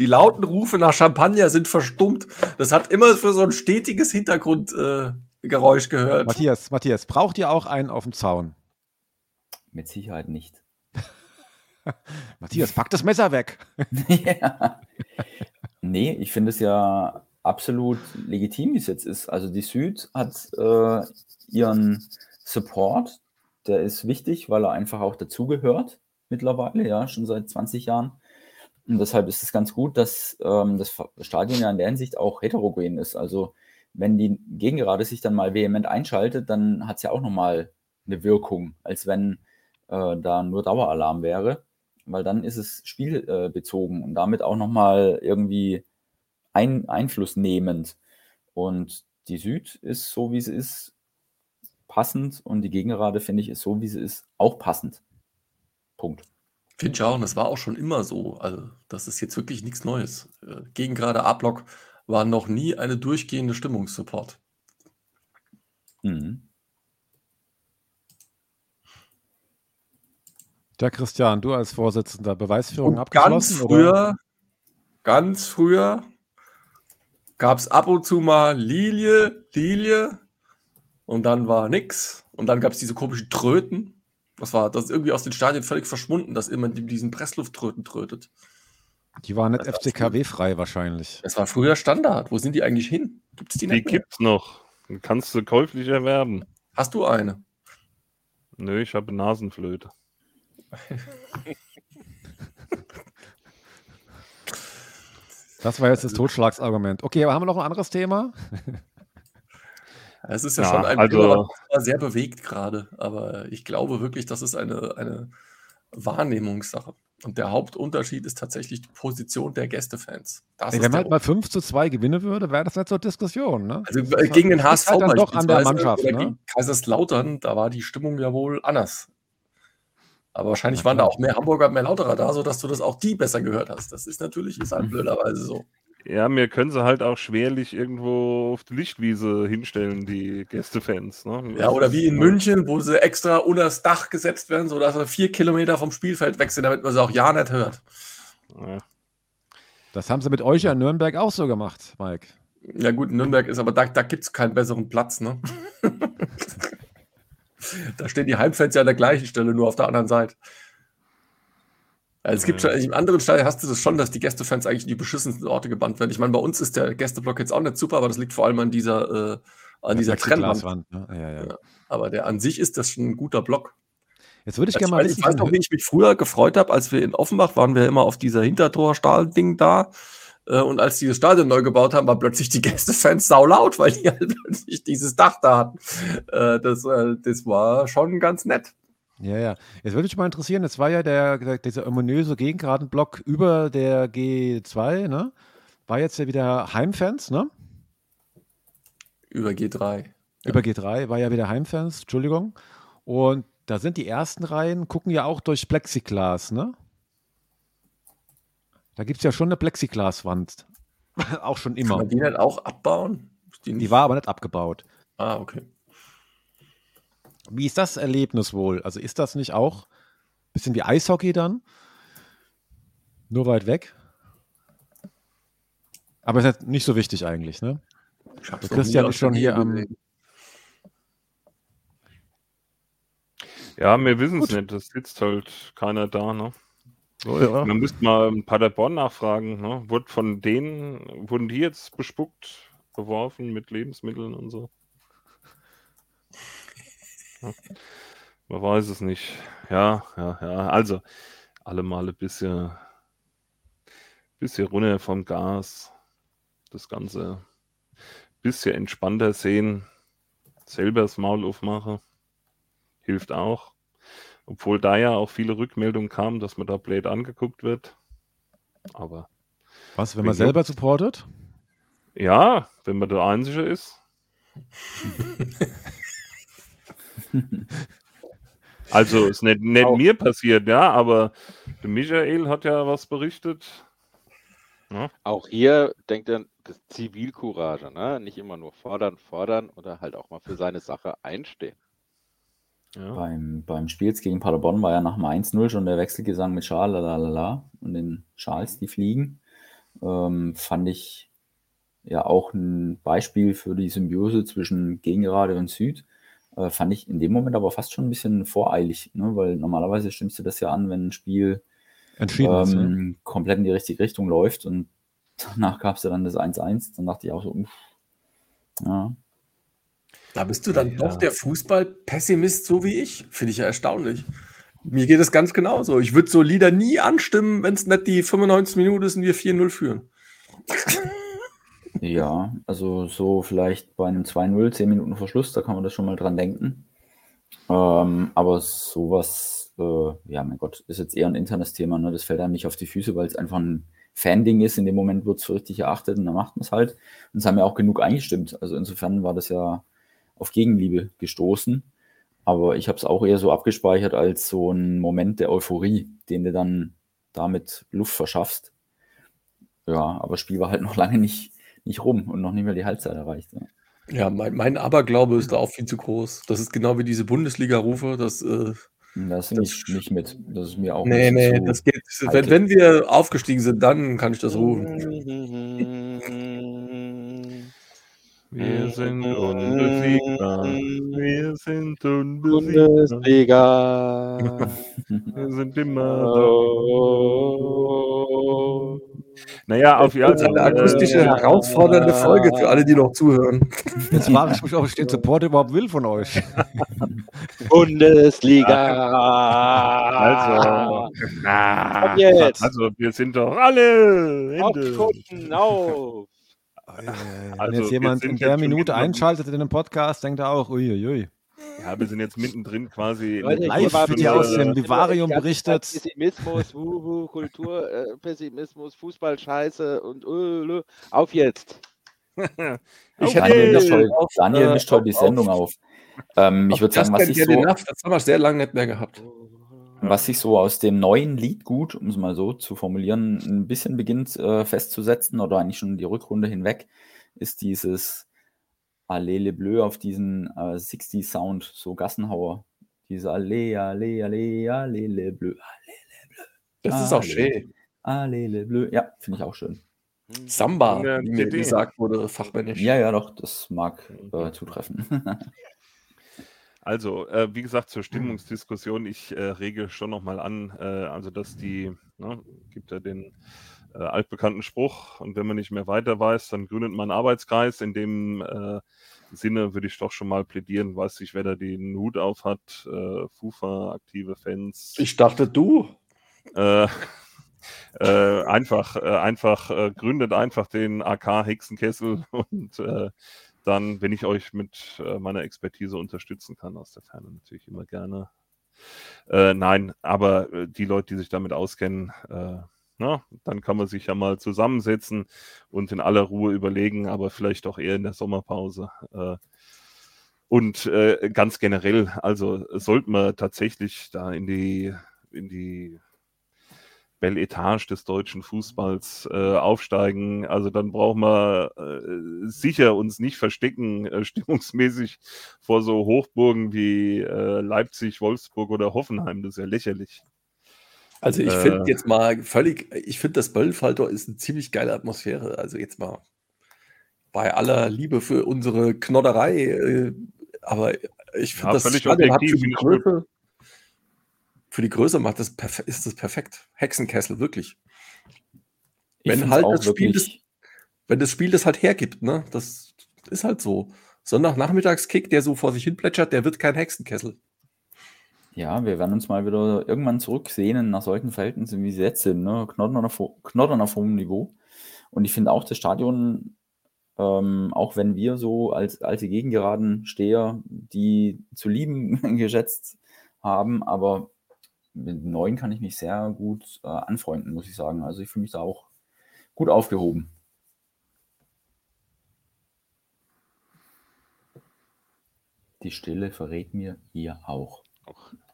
Die lauten Rufe nach Champagner sind verstummt. Das hat immer für so ein stetiges Hintergrundgeräusch äh, gehört. Matthias, Matthias, braucht ihr auch einen auf dem Zaun? Mit Sicherheit nicht. Matthias, pack das Messer weg. ja. Nee, ich finde es ja absolut legitim, wie es jetzt ist. Also die Süd hat äh, ihren Support, der ist wichtig, weil er einfach auch dazugehört mittlerweile, ja, schon seit 20 Jahren. Und deshalb ist es ganz gut, dass ähm, das Stadion ja in der Hinsicht auch heterogen ist. Also wenn die Gegengerade sich dann mal vehement einschaltet, dann hat es ja auch nochmal eine Wirkung, als wenn äh, da nur Daueralarm wäre weil dann ist es spielbezogen bezogen und damit auch nochmal irgendwie ein, Einfluss. Und die Süd ist so, wie sie ist, passend und die Gegengerade, finde ich, ist so, wie sie ist, auch passend. Punkt. Finde ich auch, und das war auch schon immer so. Also, das ist jetzt wirklich nichts Neues. Äh, Gegen gerade A-Block war noch nie eine durchgehende Stimmungssupport. Mhm. Der Christian, du als Vorsitzender, Beweisführung Und abgeschlossen? ganz oder? früher, ganz früher gab es ab und zu mal Lilie, Lilie und dann war nix. Und dann gab es diese komischen Tröten. Das war das ist irgendwie aus den Stadien völlig verschwunden, dass immer die- diesen Presslufttröten trötet. Die waren nicht Das war's FCKW-frei wahrscheinlich. Das war früher Standard. Wo sind die eigentlich hin? Gibt es die Die nicht mehr? gibt's noch. Die kannst du käuflich erwerben. Hast du eine? Nö, ich habe Nasenflöte. Das war jetzt das Totschlagsargument. Okay, aber haben wir noch ein anderes Thema? Es ist ja, Ja, schon ein also- Thema, sehr bewegt gerade. Aber ich glaube wirklich, das ist eine, eine Wahrnehmungssache. Und der Hauptunterschied ist tatsächlich die Position der Gästefans. Das Ey, wenn man halt mal 5 zu 2 gewinnen würde, wäre das nicht zur Diskussion. Ne? Also Das äh, gegen halt- den HSV halt dann doch an der Mannschaft. Ne? Kaiserslautern, da war die Stimmung ja wohl anders. Aber wahrscheinlich waren da auch mehr Hamburger, mehr Lauterer da, sodass du das auch die besser gehört hast. Das ist natürlich, ist halt blöderweise so. Ja, mir können sie halt auch schwerlich irgendwo auf die Lichtwiese hinstellen, die Gästefans. Ne? Ja, oder wie in München. München, wo sie extra unter das Dach gesetzt werden, sodass sie vier Kilometer vom Spielfeld weg sind, damit man sie auch ja nicht hört. Ja. Das haben sie mit euch ja in Nürnberg auch so gemacht, Mike. Ja, gut, Nürnberg ist aber da, da gibt es keinen besseren Platz, ne? da stehen die Heimfans ja an der gleichen Stelle, nur auf der anderen Seite. Also es gibt Ja. schon, im anderen Stadion hast du das schon, dass die Gästefans eigentlich in die beschissensten Orte gebannt werden. Ich meine, bei uns ist der Gästeblock jetzt auch nicht super, aber das liegt vor allem an dieser, äh, an dieser Trennwand. Ne? Ja, ja. Ja. Aber der an sich ist das schon ein guter Block. Jetzt würde ich Ich, gerne mal weiß, ich wissen, weiß noch, wie ich mich früher gefreut habe, als wir in Offenbach waren, wir immer auf dieser Hintertor-Stahl-Ding da. Äh, Und als die das Stadion neu gebaut haben, war plötzlich die Gästefans saulaut, weil die halt plötzlich dieses Dach da hatten. Äh, Das, äh, das war schon ganz nett. Ja, ja. Jetzt würde mich mal interessieren, jetzt war ja der, der dieser ominöse Gegengradenblock über der G2, ne? War jetzt ja wieder Heimfans, ne? Über G3. Über G3 war ja wieder Heimfans, Entschuldigung. Und da sind die ersten Reihen, gucken ja auch durch Plexiglas, ne? Da gibt es ja schon eine Plexiglaswand. auch schon Kann immer. man die nicht auch abbauen? Die nicht- war aber nicht abgebaut. Ah, okay. Wie ist das Erlebnis wohl? Also ist das nicht auch ein bisschen wie Eishockey dann? Nur weit weg? Aber ist nicht so wichtig eigentlich, ne? Nie Christian ist schon hier am-. Ja, wir wissen es nicht. Es sitzt halt keiner da. Ne? Oh, ja. Man müsste mal in Paderborn nachfragen. Ne? Wurde von denen, wurden die jetzt bespuckt, beworfen mit Lebensmitteln und so? Man weiß es nicht. Ja, ja, ja. Also, alle mal ein bisschen, bisschen runter vom Gas. Das Ganze bisschen entspannter sehen. Selber das Maul aufmachen. Hilft auch. Obwohl da ja auch viele Rückmeldungen kamen, dass man da blöd angeguckt wird. Aber Was, wenn man selber supportet? Ja, wenn man der Einzige ist. also ist nicht, nicht Auch- mir passiert, ja, aber der Michael hat ja was berichtet. Auch hier denkt er, das Zivilcourage, ne? Nicht immer nur fordern, fordern oder halt auch mal für seine Sache einstehen. Ja. Beim, beim Spiel jetzt gegen Paderborn war ja nach dem 1-0 schon der Wechselgesang mit Schal, lalala, und den Schals, die fliegen. Ähm, fand ich ja auch ein Beispiel für die Symbiose zwischen Gegengerade und Süd. Äh, fand ich in dem Moment aber fast schon ein bisschen voreilig, ne? weil normalerweise stimmst du das ja an, wenn ein Spiel Entschieden ist. ja. ähm, komplett in die richtige Richtung läuft und danach gab es ja dann das 1-1. Dann dachte ich auch so, uff, ja, Da bist du dann Ja. doch der Fußball-Pessimist, so wie ich. Finde ich ja erstaunlich. Mir geht es ganz genauso. Ich würde so Lieder nie anstimmen, wenn es nicht die 95 Minuten ist und wir 4-0 führen. Ja, also so vielleicht bei einem 2-0, 10 Minuten Verschluss, da kann man das schon mal dran denken. Ähm, aber sowas, äh, ja, mein Gott, ist jetzt eher ein internes Thema. Ne? Das fällt einem nicht auf die Füße, weil es einfach ein Fan-Ding ist. In dem Moment wird es richtig erachtet und dann macht man es halt. Und es haben ja auch genug eingestimmt. Also insofern war das ja auf Gegenliebe gestoßen. Aber ich habe es auch eher so abgespeichert als so ein Moment der Euphorie, den du dann damit Luft verschaffst. Ja, aber das Spiel war halt noch lange nicht, nicht rum und noch nicht mehr die Halbzeit erreicht. Ja. Ja, mein, mein Aberglaube ist da auch viel zu groß. Das ist genau wie diese Bundesliga-Rufe. Das, äh, Und Das ich nicht mit. Das ist mir auch nee, nee, bisschen das geht. Wenn, wenn wir aufgestiegen sind, dann kann ich das rufen. Wir sind unbesiegbar. Wir sind unbesiegbar. Bundesliga. Wir sind immer da. Oh. Naja, auf Das ist eine akustische, äh, herausfordernde Folge für alle, die noch zuhören. Jetzt frage ich mich, ob ich den Support überhaupt will von euch. Bundesliga. Also, na, also wir sind doch alle Auf. Kunden, auf. Wenn Also, jetzt jemand in der Minute einschaltet in den Podcast, denkt er auch, uiuiui. Ja, wir sind jetzt mittendrin quasi. in Leute, der Live hier aus dem Äh, Vivarium berichtet. Pessimismus, Wuhu, Kultur, äh, Pessimismus, Fußball, Scheiße und äh, auf jetzt. Ich Okay. Daniel mischt heute, Auf, Daniel äh, mischt heute die auf- Sendung auf. Ähm, ich würde sagen, was das ich, so, Enough, das haben wir sehr lange nicht mehr gehabt. Was sich so aus dem neuen Lied gut, um es mal so zu formulieren, ein bisschen beginnt äh, festzusetzen oder eigentlich schon die Rückrunde hinweg, ist dieses Allele Bleu auf diesen äh, 60 Sound, so Gassenhauer. Diese Alle, Alle, Alle, Allele Bleu, Das ist auch schön. Allele Bleu. Ja, finde ich auch schön. Samba, wie mir gesagt wurde, fachmännisch. Ja, ja, doch, das mag äh, zutreffen. Also, äh, wie gesagt, zur Stimmungsdiskussion, ich äh, rege schon nochmal an, äh, also dass die, ne, gibt ja den äh, altbekannten Spruch, und wenn man nicht mehr weiter weiß, dann gründet man einen Arbeitskreis. In dem äh, Sinne würde ich doch schon mal plädieren, weiß ich, wer da den Hut auf hat, äh, FUFA, aktive Fans. Ich dachte, du. Einfach, einfach, gründet einfach den AK Hexenkessel und dann, wenn ich euch mit äh, meiner Expertise unterstützen kann, aus der Ferne natürlich immer gerne. Äh, nein, aber äh, die Leute, die sich damit auskennen, äh, na, dann kann man sich ja mal zusammensetzen und in aller Ruhe überlegen, aber vielleicht auch eher in der Sommerpause. Und ganz generell, also sollte man tatsächlich da in die, in die Belle Etage des deutschen Fußballs äh, aufsteigen. Also dann brauchen wir äh, sicher uns nicht verstecken, äh, stimmungsmäßig vor so Hochburgen wie äh, Leipzig, Wolfsburg oder Hoffenheim. Das ist ja lächerlich. Also ich Äh. finde jetzt mal völlig, ich finde das Böllfalter ist eine ziemlich geile Atmosphäre. Also jetzt mal bei aller Liebe für unsere Knodderei, äh, aber ich finde Ja, das Stadion hat für die ich gut. Für die Größe macht das ist das perfekt. Hexenkessel, wirklich. Ich Wenn halt das Spiel wirklich- Wenn das Spiel das halt hergibt, ne? Das ist halt so. Sonntagnachmittagskick, der so vor sich hin plätschert, der wird kein Hexenkessel. Ja, wir werden uns mal wieder irgendwann zurücksehnen nach solchen Verhältnissen, wie sie jetzt sind. Ne? Knoddern, auf, auf hohem Niveau. Und ich finde auch das Stadion, ähm, auch wenn wir so als alte Gegengeraden Steher, die zu lieben geschätzt haben, aber mit neuen kann ich mich sehr gut äh, anfreunden, muss ich sagen. Also ich fühle mich da auch gut aufgehoben. Die Stille verrät mir ihr auch.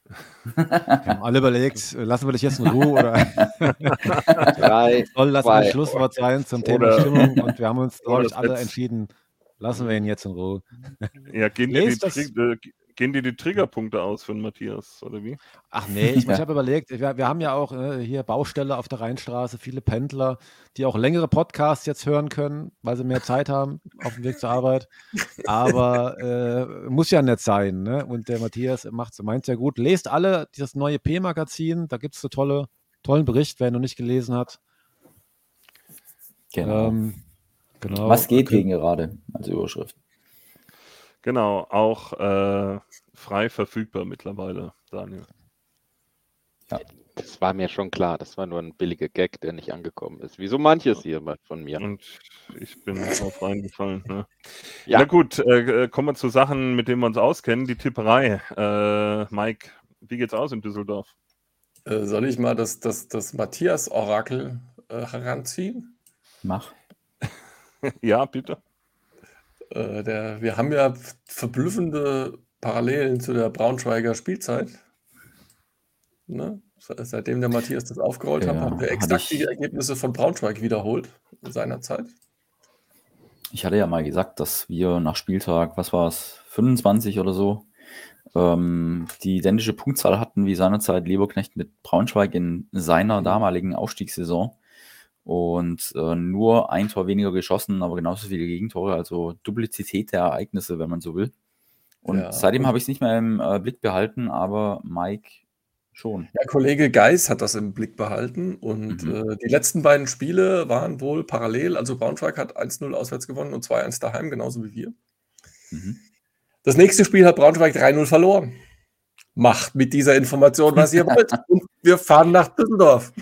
Wir haben alle überlegt, äh, lassen wir dich jetzt in Ruhe oder Drei, soll das ein Schlusswort sein zum Thema oder, Stimmung und wir haben uns, glaube ich, alle entschieden, lassen wir ihn jetzt in Ruhe. Ja, gehen, Lest den, das, den, gehen dir die Triggerpunkte aus für den Matthias, oder wie? Ach nee, ich, Ja. ich habe überlegt, wir, wir haben ja auch äh, hier Baustelle auf der Rheinstraße, viele Pendler, die auch längere Podcasts jetzt hören können, weil sie mehr Zeit haben auf dem Weg zur Arbeit. Aber äh, muss ja nicht sein. Ne? Und der Matthias macht meint ja gut. Lest alle dieses neue P-Magazin, da gibt es so tolle, tollen Bericht, wer ihn noch nicht gelesen hat. Genau. Ähm, genau. Was geht Okay. gegen gerade als Überschrift? Genau, auch äh, frei verfügbar mittlerweile, Daniel. Das war mir schon klar. Das war nur ein billiger Gag, der nicht angekommen ist. Wie so manches hier mal von mir. Und ich bin drauf reingefallen. Ne? Ja. Na gut, äh, äh, kommen wir zu Sachen, mit denen wir uns auskennen. Die Tipperei. Äh, Mike, wie geht's aus in Düsseldorf? Äh, soll ich mal das, das, das Matthias-Orakel äh, heranziehen? Mach. ja, bitte. Äh, der, wir haben ja verblüffende Parallelen zu der Braunschweiger Spielzeit. Ne? Se- Seitdem der Matthias das aufgerollt hat, Ja, haben wir exakt ich- die Ergebnisse von Braunschweig wiederholt in seiner Zeit. Ich hatte ja mal gesagt, dass wir nach Spieltag, was war es, 25 oder so, ähm, die identische Punktzahl hatten wie seinerzeit Leberknecht mit Braunschweig in seiner damaligen Aufstiegssaison. Und äh, nur ein Tor weniger geschossen, aber genauso viele Gegentore, also Duplizität der Ereignisse, wenn man so will. Und Ja, seitdem habe ich es nicht mehr im äh, Blick behalten, aber Mike schon. Der Kollege Geis hat das im Blick behalten und Mhm. äh, die letzten beiden Spiele waren wohl parallel. Also Braunschweig hat 1-0 auswärts gewonnen und 2-1 daheim, genauso wie wir. Mhm. Das nächste Spiel hat Braunschweig 3-0 verloren. Macht mit dieser Information, was ihr wollt. Und wir fahren nach Düsseldorf.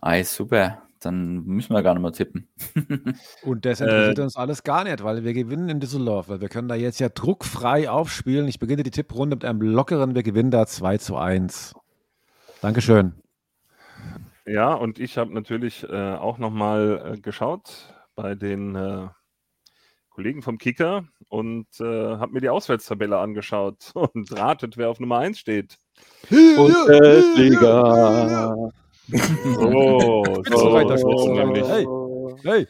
Ei, super. Dann müssen wir gar nicht mehr tippen. Und das interessiert Äh, uns alles gar nicht, weil wir gewinnen in Düsseldorf, weil wir können da jetzt ja druckfrei aufspielen. Ich beginne die Tipprunde mit einem lockeren, wir gewinnen da 2 zu 1. Dankeschön. Ja, und ich habe natürlich äh, auch nochmal äh, geschaut bei den äh, Kollegen vom Kicker und äh, habe mir die Auswärtstabelle angeschaut und ratet, wer auf Nummer 1 steht. Bundesliga. Oh, so weiter so schwitzen, nämlich. Hey. Hey,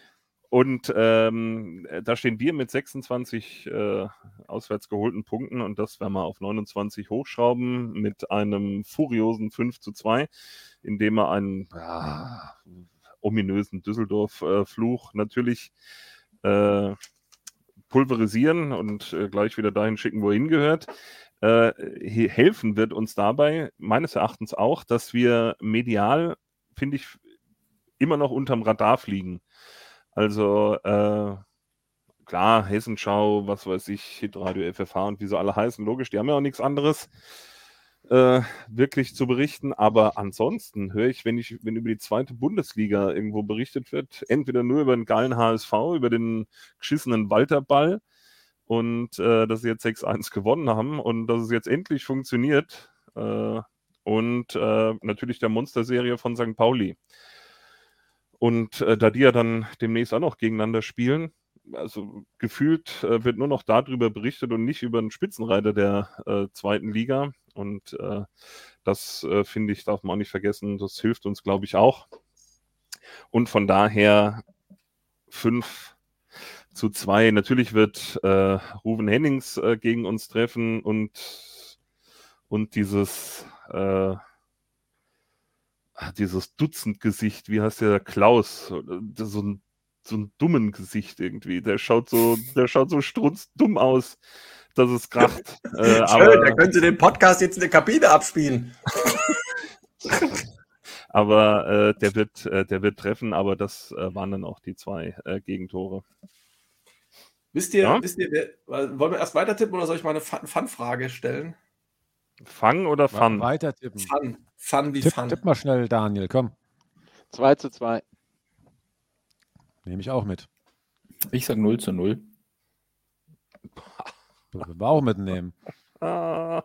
Und ähm, da stehen wir mit 26 äh, auswärts geholten Punkten und das werden wir auf 29 hochschrauben mit einem furiosen 5 zu 2, indem wir einen ja, ominösen Düsseldorf-Fluch natürlich äh, pulverisieren und äh, gleich wieder dahin schicken, wo er hingehört. Äh, he- helfen wird uns dabei meines Erachtens auch, dass wir medial, finde ich, immer noch unterm Radar fliegen. Also äh, klar, Hessenschau, was weiß ich, Hitradio, FFH und wie sie alle heißen, logisch, die haben ja auch nichts anderes äh, wirklich zu berichten. Aber ansonsten höre ich, wenn ich, wenn über die zweite Bundesliga irgendwo berichtet wird, entweder nur über den geilen HSV, über den geschissenen Walterball und äh, dass sie jetzt 6-1 gewonnen haben und dass es jetzt endlich funktioniert. Äh, und äh, natürlich der Monsterserie von St. Pauli. Und äh, da die ja dann demnächst auch noch gegeneinander spielen, also gefühlt äh, wird nur noch darüber berichtet und nicht über einen Spitzenreiter der äh, zweiten Liga. Und das finde ich, darf man auch nicht vergessen. Das hilft uns, glaube ich, auch. Und von daher 5 zu 2. Natürlich wird äh, Ruven Hennings äh, gegen uns treffen und, und dieses äh, dieses Dutzendgesicht, wie heißt der Klaus? Das- So ein, so ein dummen Gesicht irgendwie. Der schaut so, der schaut so strunzdumm aus, dass es kracht. äh, Schön, aber, da könnt ihr den Podcast jetzt in der Kabine abspielen. aber äh, der wird, äh, der wird treffen, aber das äh, waren dann auch die zwei äh, Gegentore. Wisst ihr, Ja? wisst ihr, wer, wollen wir erst weiter tippen oder soll ich mal eine Fun- Fun-Frage stellen? Fang oder Fun? weiter tippen. Fun. Fun wie Tipp, Fun. tipp mal schnell, Daniel, komm. 2 zu 2. Nehme ich auch mit. Ich sag 0 zu 0. Würden wir auch mitnehmen.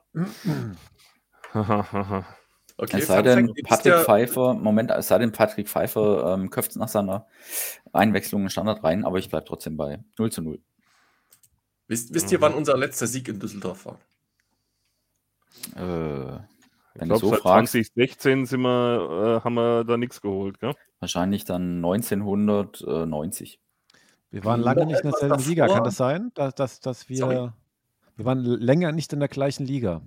Okay, Es sei denn, Patrick ja- Pfeiffer, Moment, es sei denn, Patrick Pfeiffer ähm, köpft nach seiner Einwechslung in Standard rein, aber ich bleibe trotzdem bei 0 zu 0. Wisst, wisst ihr, Mhm. wann unser letzter Sieg in Düsseldorf war? Äh, Ich wenn du glaube, so seit fragst, 2016 sind wir, äh, haben wir da nichts geholt, gell? wahrscheinlich dann 1990. Wir waren lange nicht in derselben Liga, kann das sein? Dass, dass, dass wir. Sorry. Wir waren länger nicht in der gleichen Liga.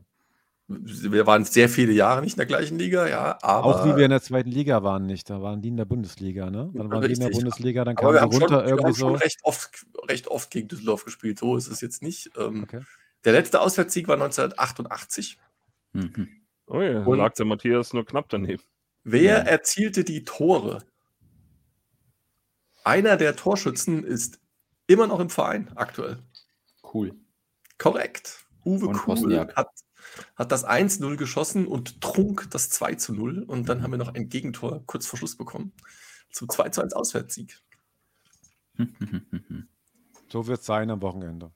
Wir waren sehr viele Jahre nicht in der gleichen Liga, ja, aber, Auch wie wir in der zweiten Liga waren nicht. Da waren die in der Bundesliga, ne? Dann waren die in der Richtig. Bundesliga, dann kamen wir sie haben, schon, runter wir irgendwie haben schon so. recht, oft, recht oft gegen Düsseldorf gespielt. So ist es jetzt nicht. Ähm, Okay. Der letzte Auswärtssieg war 1988. Mhm. Oh ja, Und- lag der Matthias nur knapp daneben. Wer Ja. erzielte die Tore? Einer der Torschützen ist immer noch im Verein aktuell. Cool. Korrekt. Uwe Kuhl hat, hat das 1-0 geschossen und trunk das 2-0. Und dann haben wir noch ein Gegentor kurz vor Schluss bekommen. Zum 2-1 Auswärtssieg. So wird es sein am Wochenende.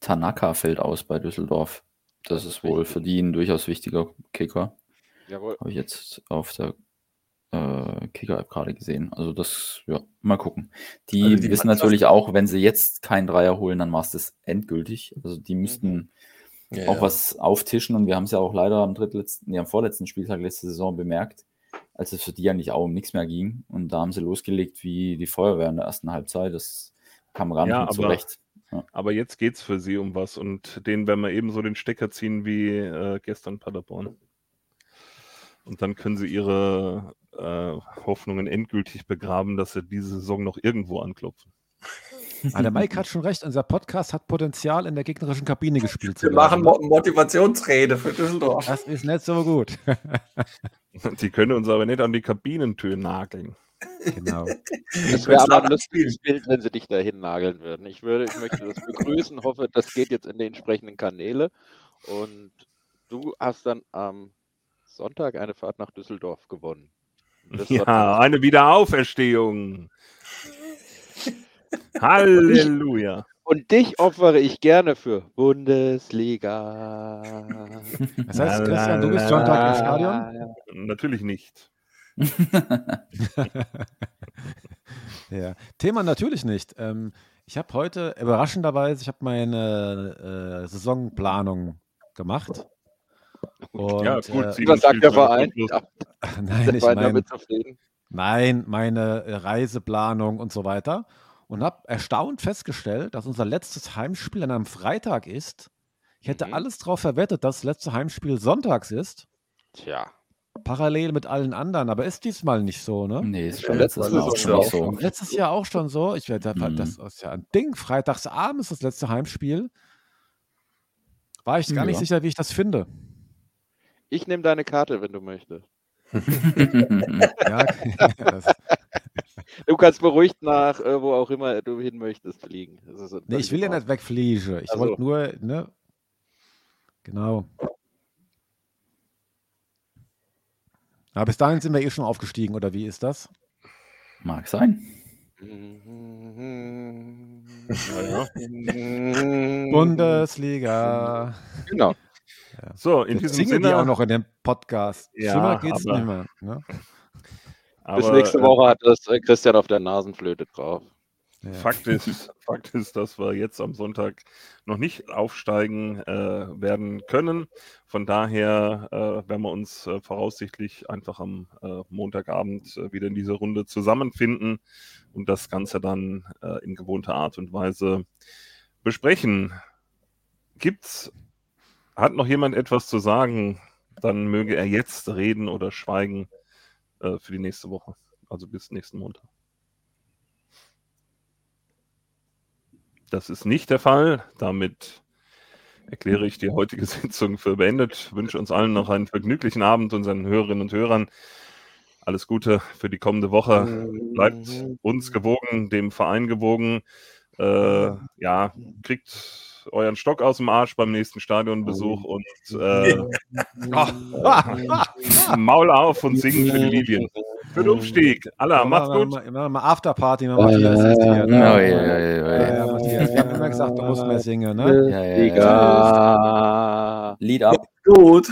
Tanaka fällt aus bei Düsseldorf. Das ist wohl für die ein durchaus wichtiger Kicker. Jawohl. Habe ich jetzt auf der äh, Kicker-App gerade gesehen. Also das, ja, mal gucken. Die, Also die wissen natürlich auch, wenn sie jetzt keinen Dreier holen, dann war es das endgültig. Also die müssten Ja, auch ja. was auftischen und wir haben es ja auch leider am drittletzten, nee, am vorletzten Spieltag letzte Saison bemerkt, als es für die eigentlich auch um nichts mehr ging. Und da haben sie losgelegt wie die Feuerwehr in der ersten Halbzeit. Das kam gar nicht Ja, aber- zurecht. Aber jetzt geht's für sie um was und denen werden wir ebenso den Stecker ziehen wie äh, gestern Paderborn. Und dann können sie ihre äh, Hoffnungen endgültig begraben, dass sie diese Saison noch irgendwo anklopfen. Aber der Mike hat schon recht, unser Podcast hat Potenzial in der gegnerischen Kabine gespielt. zu Wir machen. Mo Motivationsrede für Düsseldorf. Das ist nicht so gut. Die können uns aber nicht an die Kabinentür nageln. genau. Das wäre aber ein lustiges Bild, wenn sie dich dahin nageln würden. Ich, würde, ich möchte das begrüßen, hoffe, das geht jetzt in die entsprechenden Kanäle. Und du hast dann am Sonntag eine Fahrt nach Düsseldorf gewonnen. Ja, eine Wiederauferstehung. Halleluja. Und dich opfere ich gerne für Bundesliga. Das heißt, Christian, du bist Sonntag im Stadion? Natürlich nicht. Ja. Thema natürlich nicht. Ähm, ich habe heute überraschenderweise, ich habe meine äh, Saisonplanung gemacht. Und, ja, gut. äh, Was sagt der Verein? Ja, nein, der ich Verein zufrieden. nein, meine Reiseplanung und so weiter. Und habe erstaunt festgestellt, dass unser letztes Heimspiel an einem Freitag ist. Ich hätte Mhm. alles darauf verwettet, dass das letzte Heimspiel sonntags ist. Tja, Parallel mit allen anderen, aber ist diesmal nicht so, ne? Nee, ist schon Ja, letztes Mal auch schon nicht so. Letztes Jahr auch schon so. Ich werde, Mhm. das ist ja ein Ding. Freitagsabend ist das letzte Heimspiel. War ich gar nicht Ja. sicher, wie ich das finde. ich nehme deine Karte, wenn du möchtest. Ja, das, Du kannst beruhigt nach, äh, wo auch immer du hin möchtest, fliegen. Das ist nee, ich will ja nicht wegfliegen. Ich Ach so. wollte nur, ne? Genau. Aber bis dahin sind wir eh schon aufgestiegen, oder wie ist das? Mag sein. Ja, Bundesliga. Genau. So, in Jetzt diesem singen Sinne. die auch noch in dem Podcast. Ja, Schlimmer geht's aber- nicht mehr. Ne? Bis aber, nächste äh, Woche hat das äh, Christian auf der Nasenflöte drauf. Ja. Fakt ist, Fakt ist, dass wir jetzt am Sonntag noch nicht aufsteigen äh, werden können. Von daher äh, werden wir uns äh, voraussichtlich einfach am äh, Montagabend äh, wieder in dieser Runde zusammenfinden und das Ganze dann äh, in gewohnter Art und Weise besprechen. Gibt's, hat noch jemand etwas zu sagen? Dann möge er jetzt reden oder schweigen äh, für die nächste Woche. Also bis nächsten Montag. Das ist nicht der Fall. Damit erkläre ich die heutige Sitzung für beendet. Wünsche uns allen noch einen vergnüglichen Abend, unseren Hörerinnen und Hörern. Alles Gute für die kommende Woche. Bleibt uns gewogen, dem Verein gewogen. Äh, ja, kriegt euren Stock aus dem Arsch beim nächsten Stadionbesuch und äh, Maul auf und singen für die Lilien. Für den Aufstieg. Allah, macht's gut. Machen wir mal Afterparty mit Matthias. Ja, ja, ja. Matthias, wir haben immer gesagt, du musst mehr singen, ne? Ja, ja, ja. Lied ab. Gut.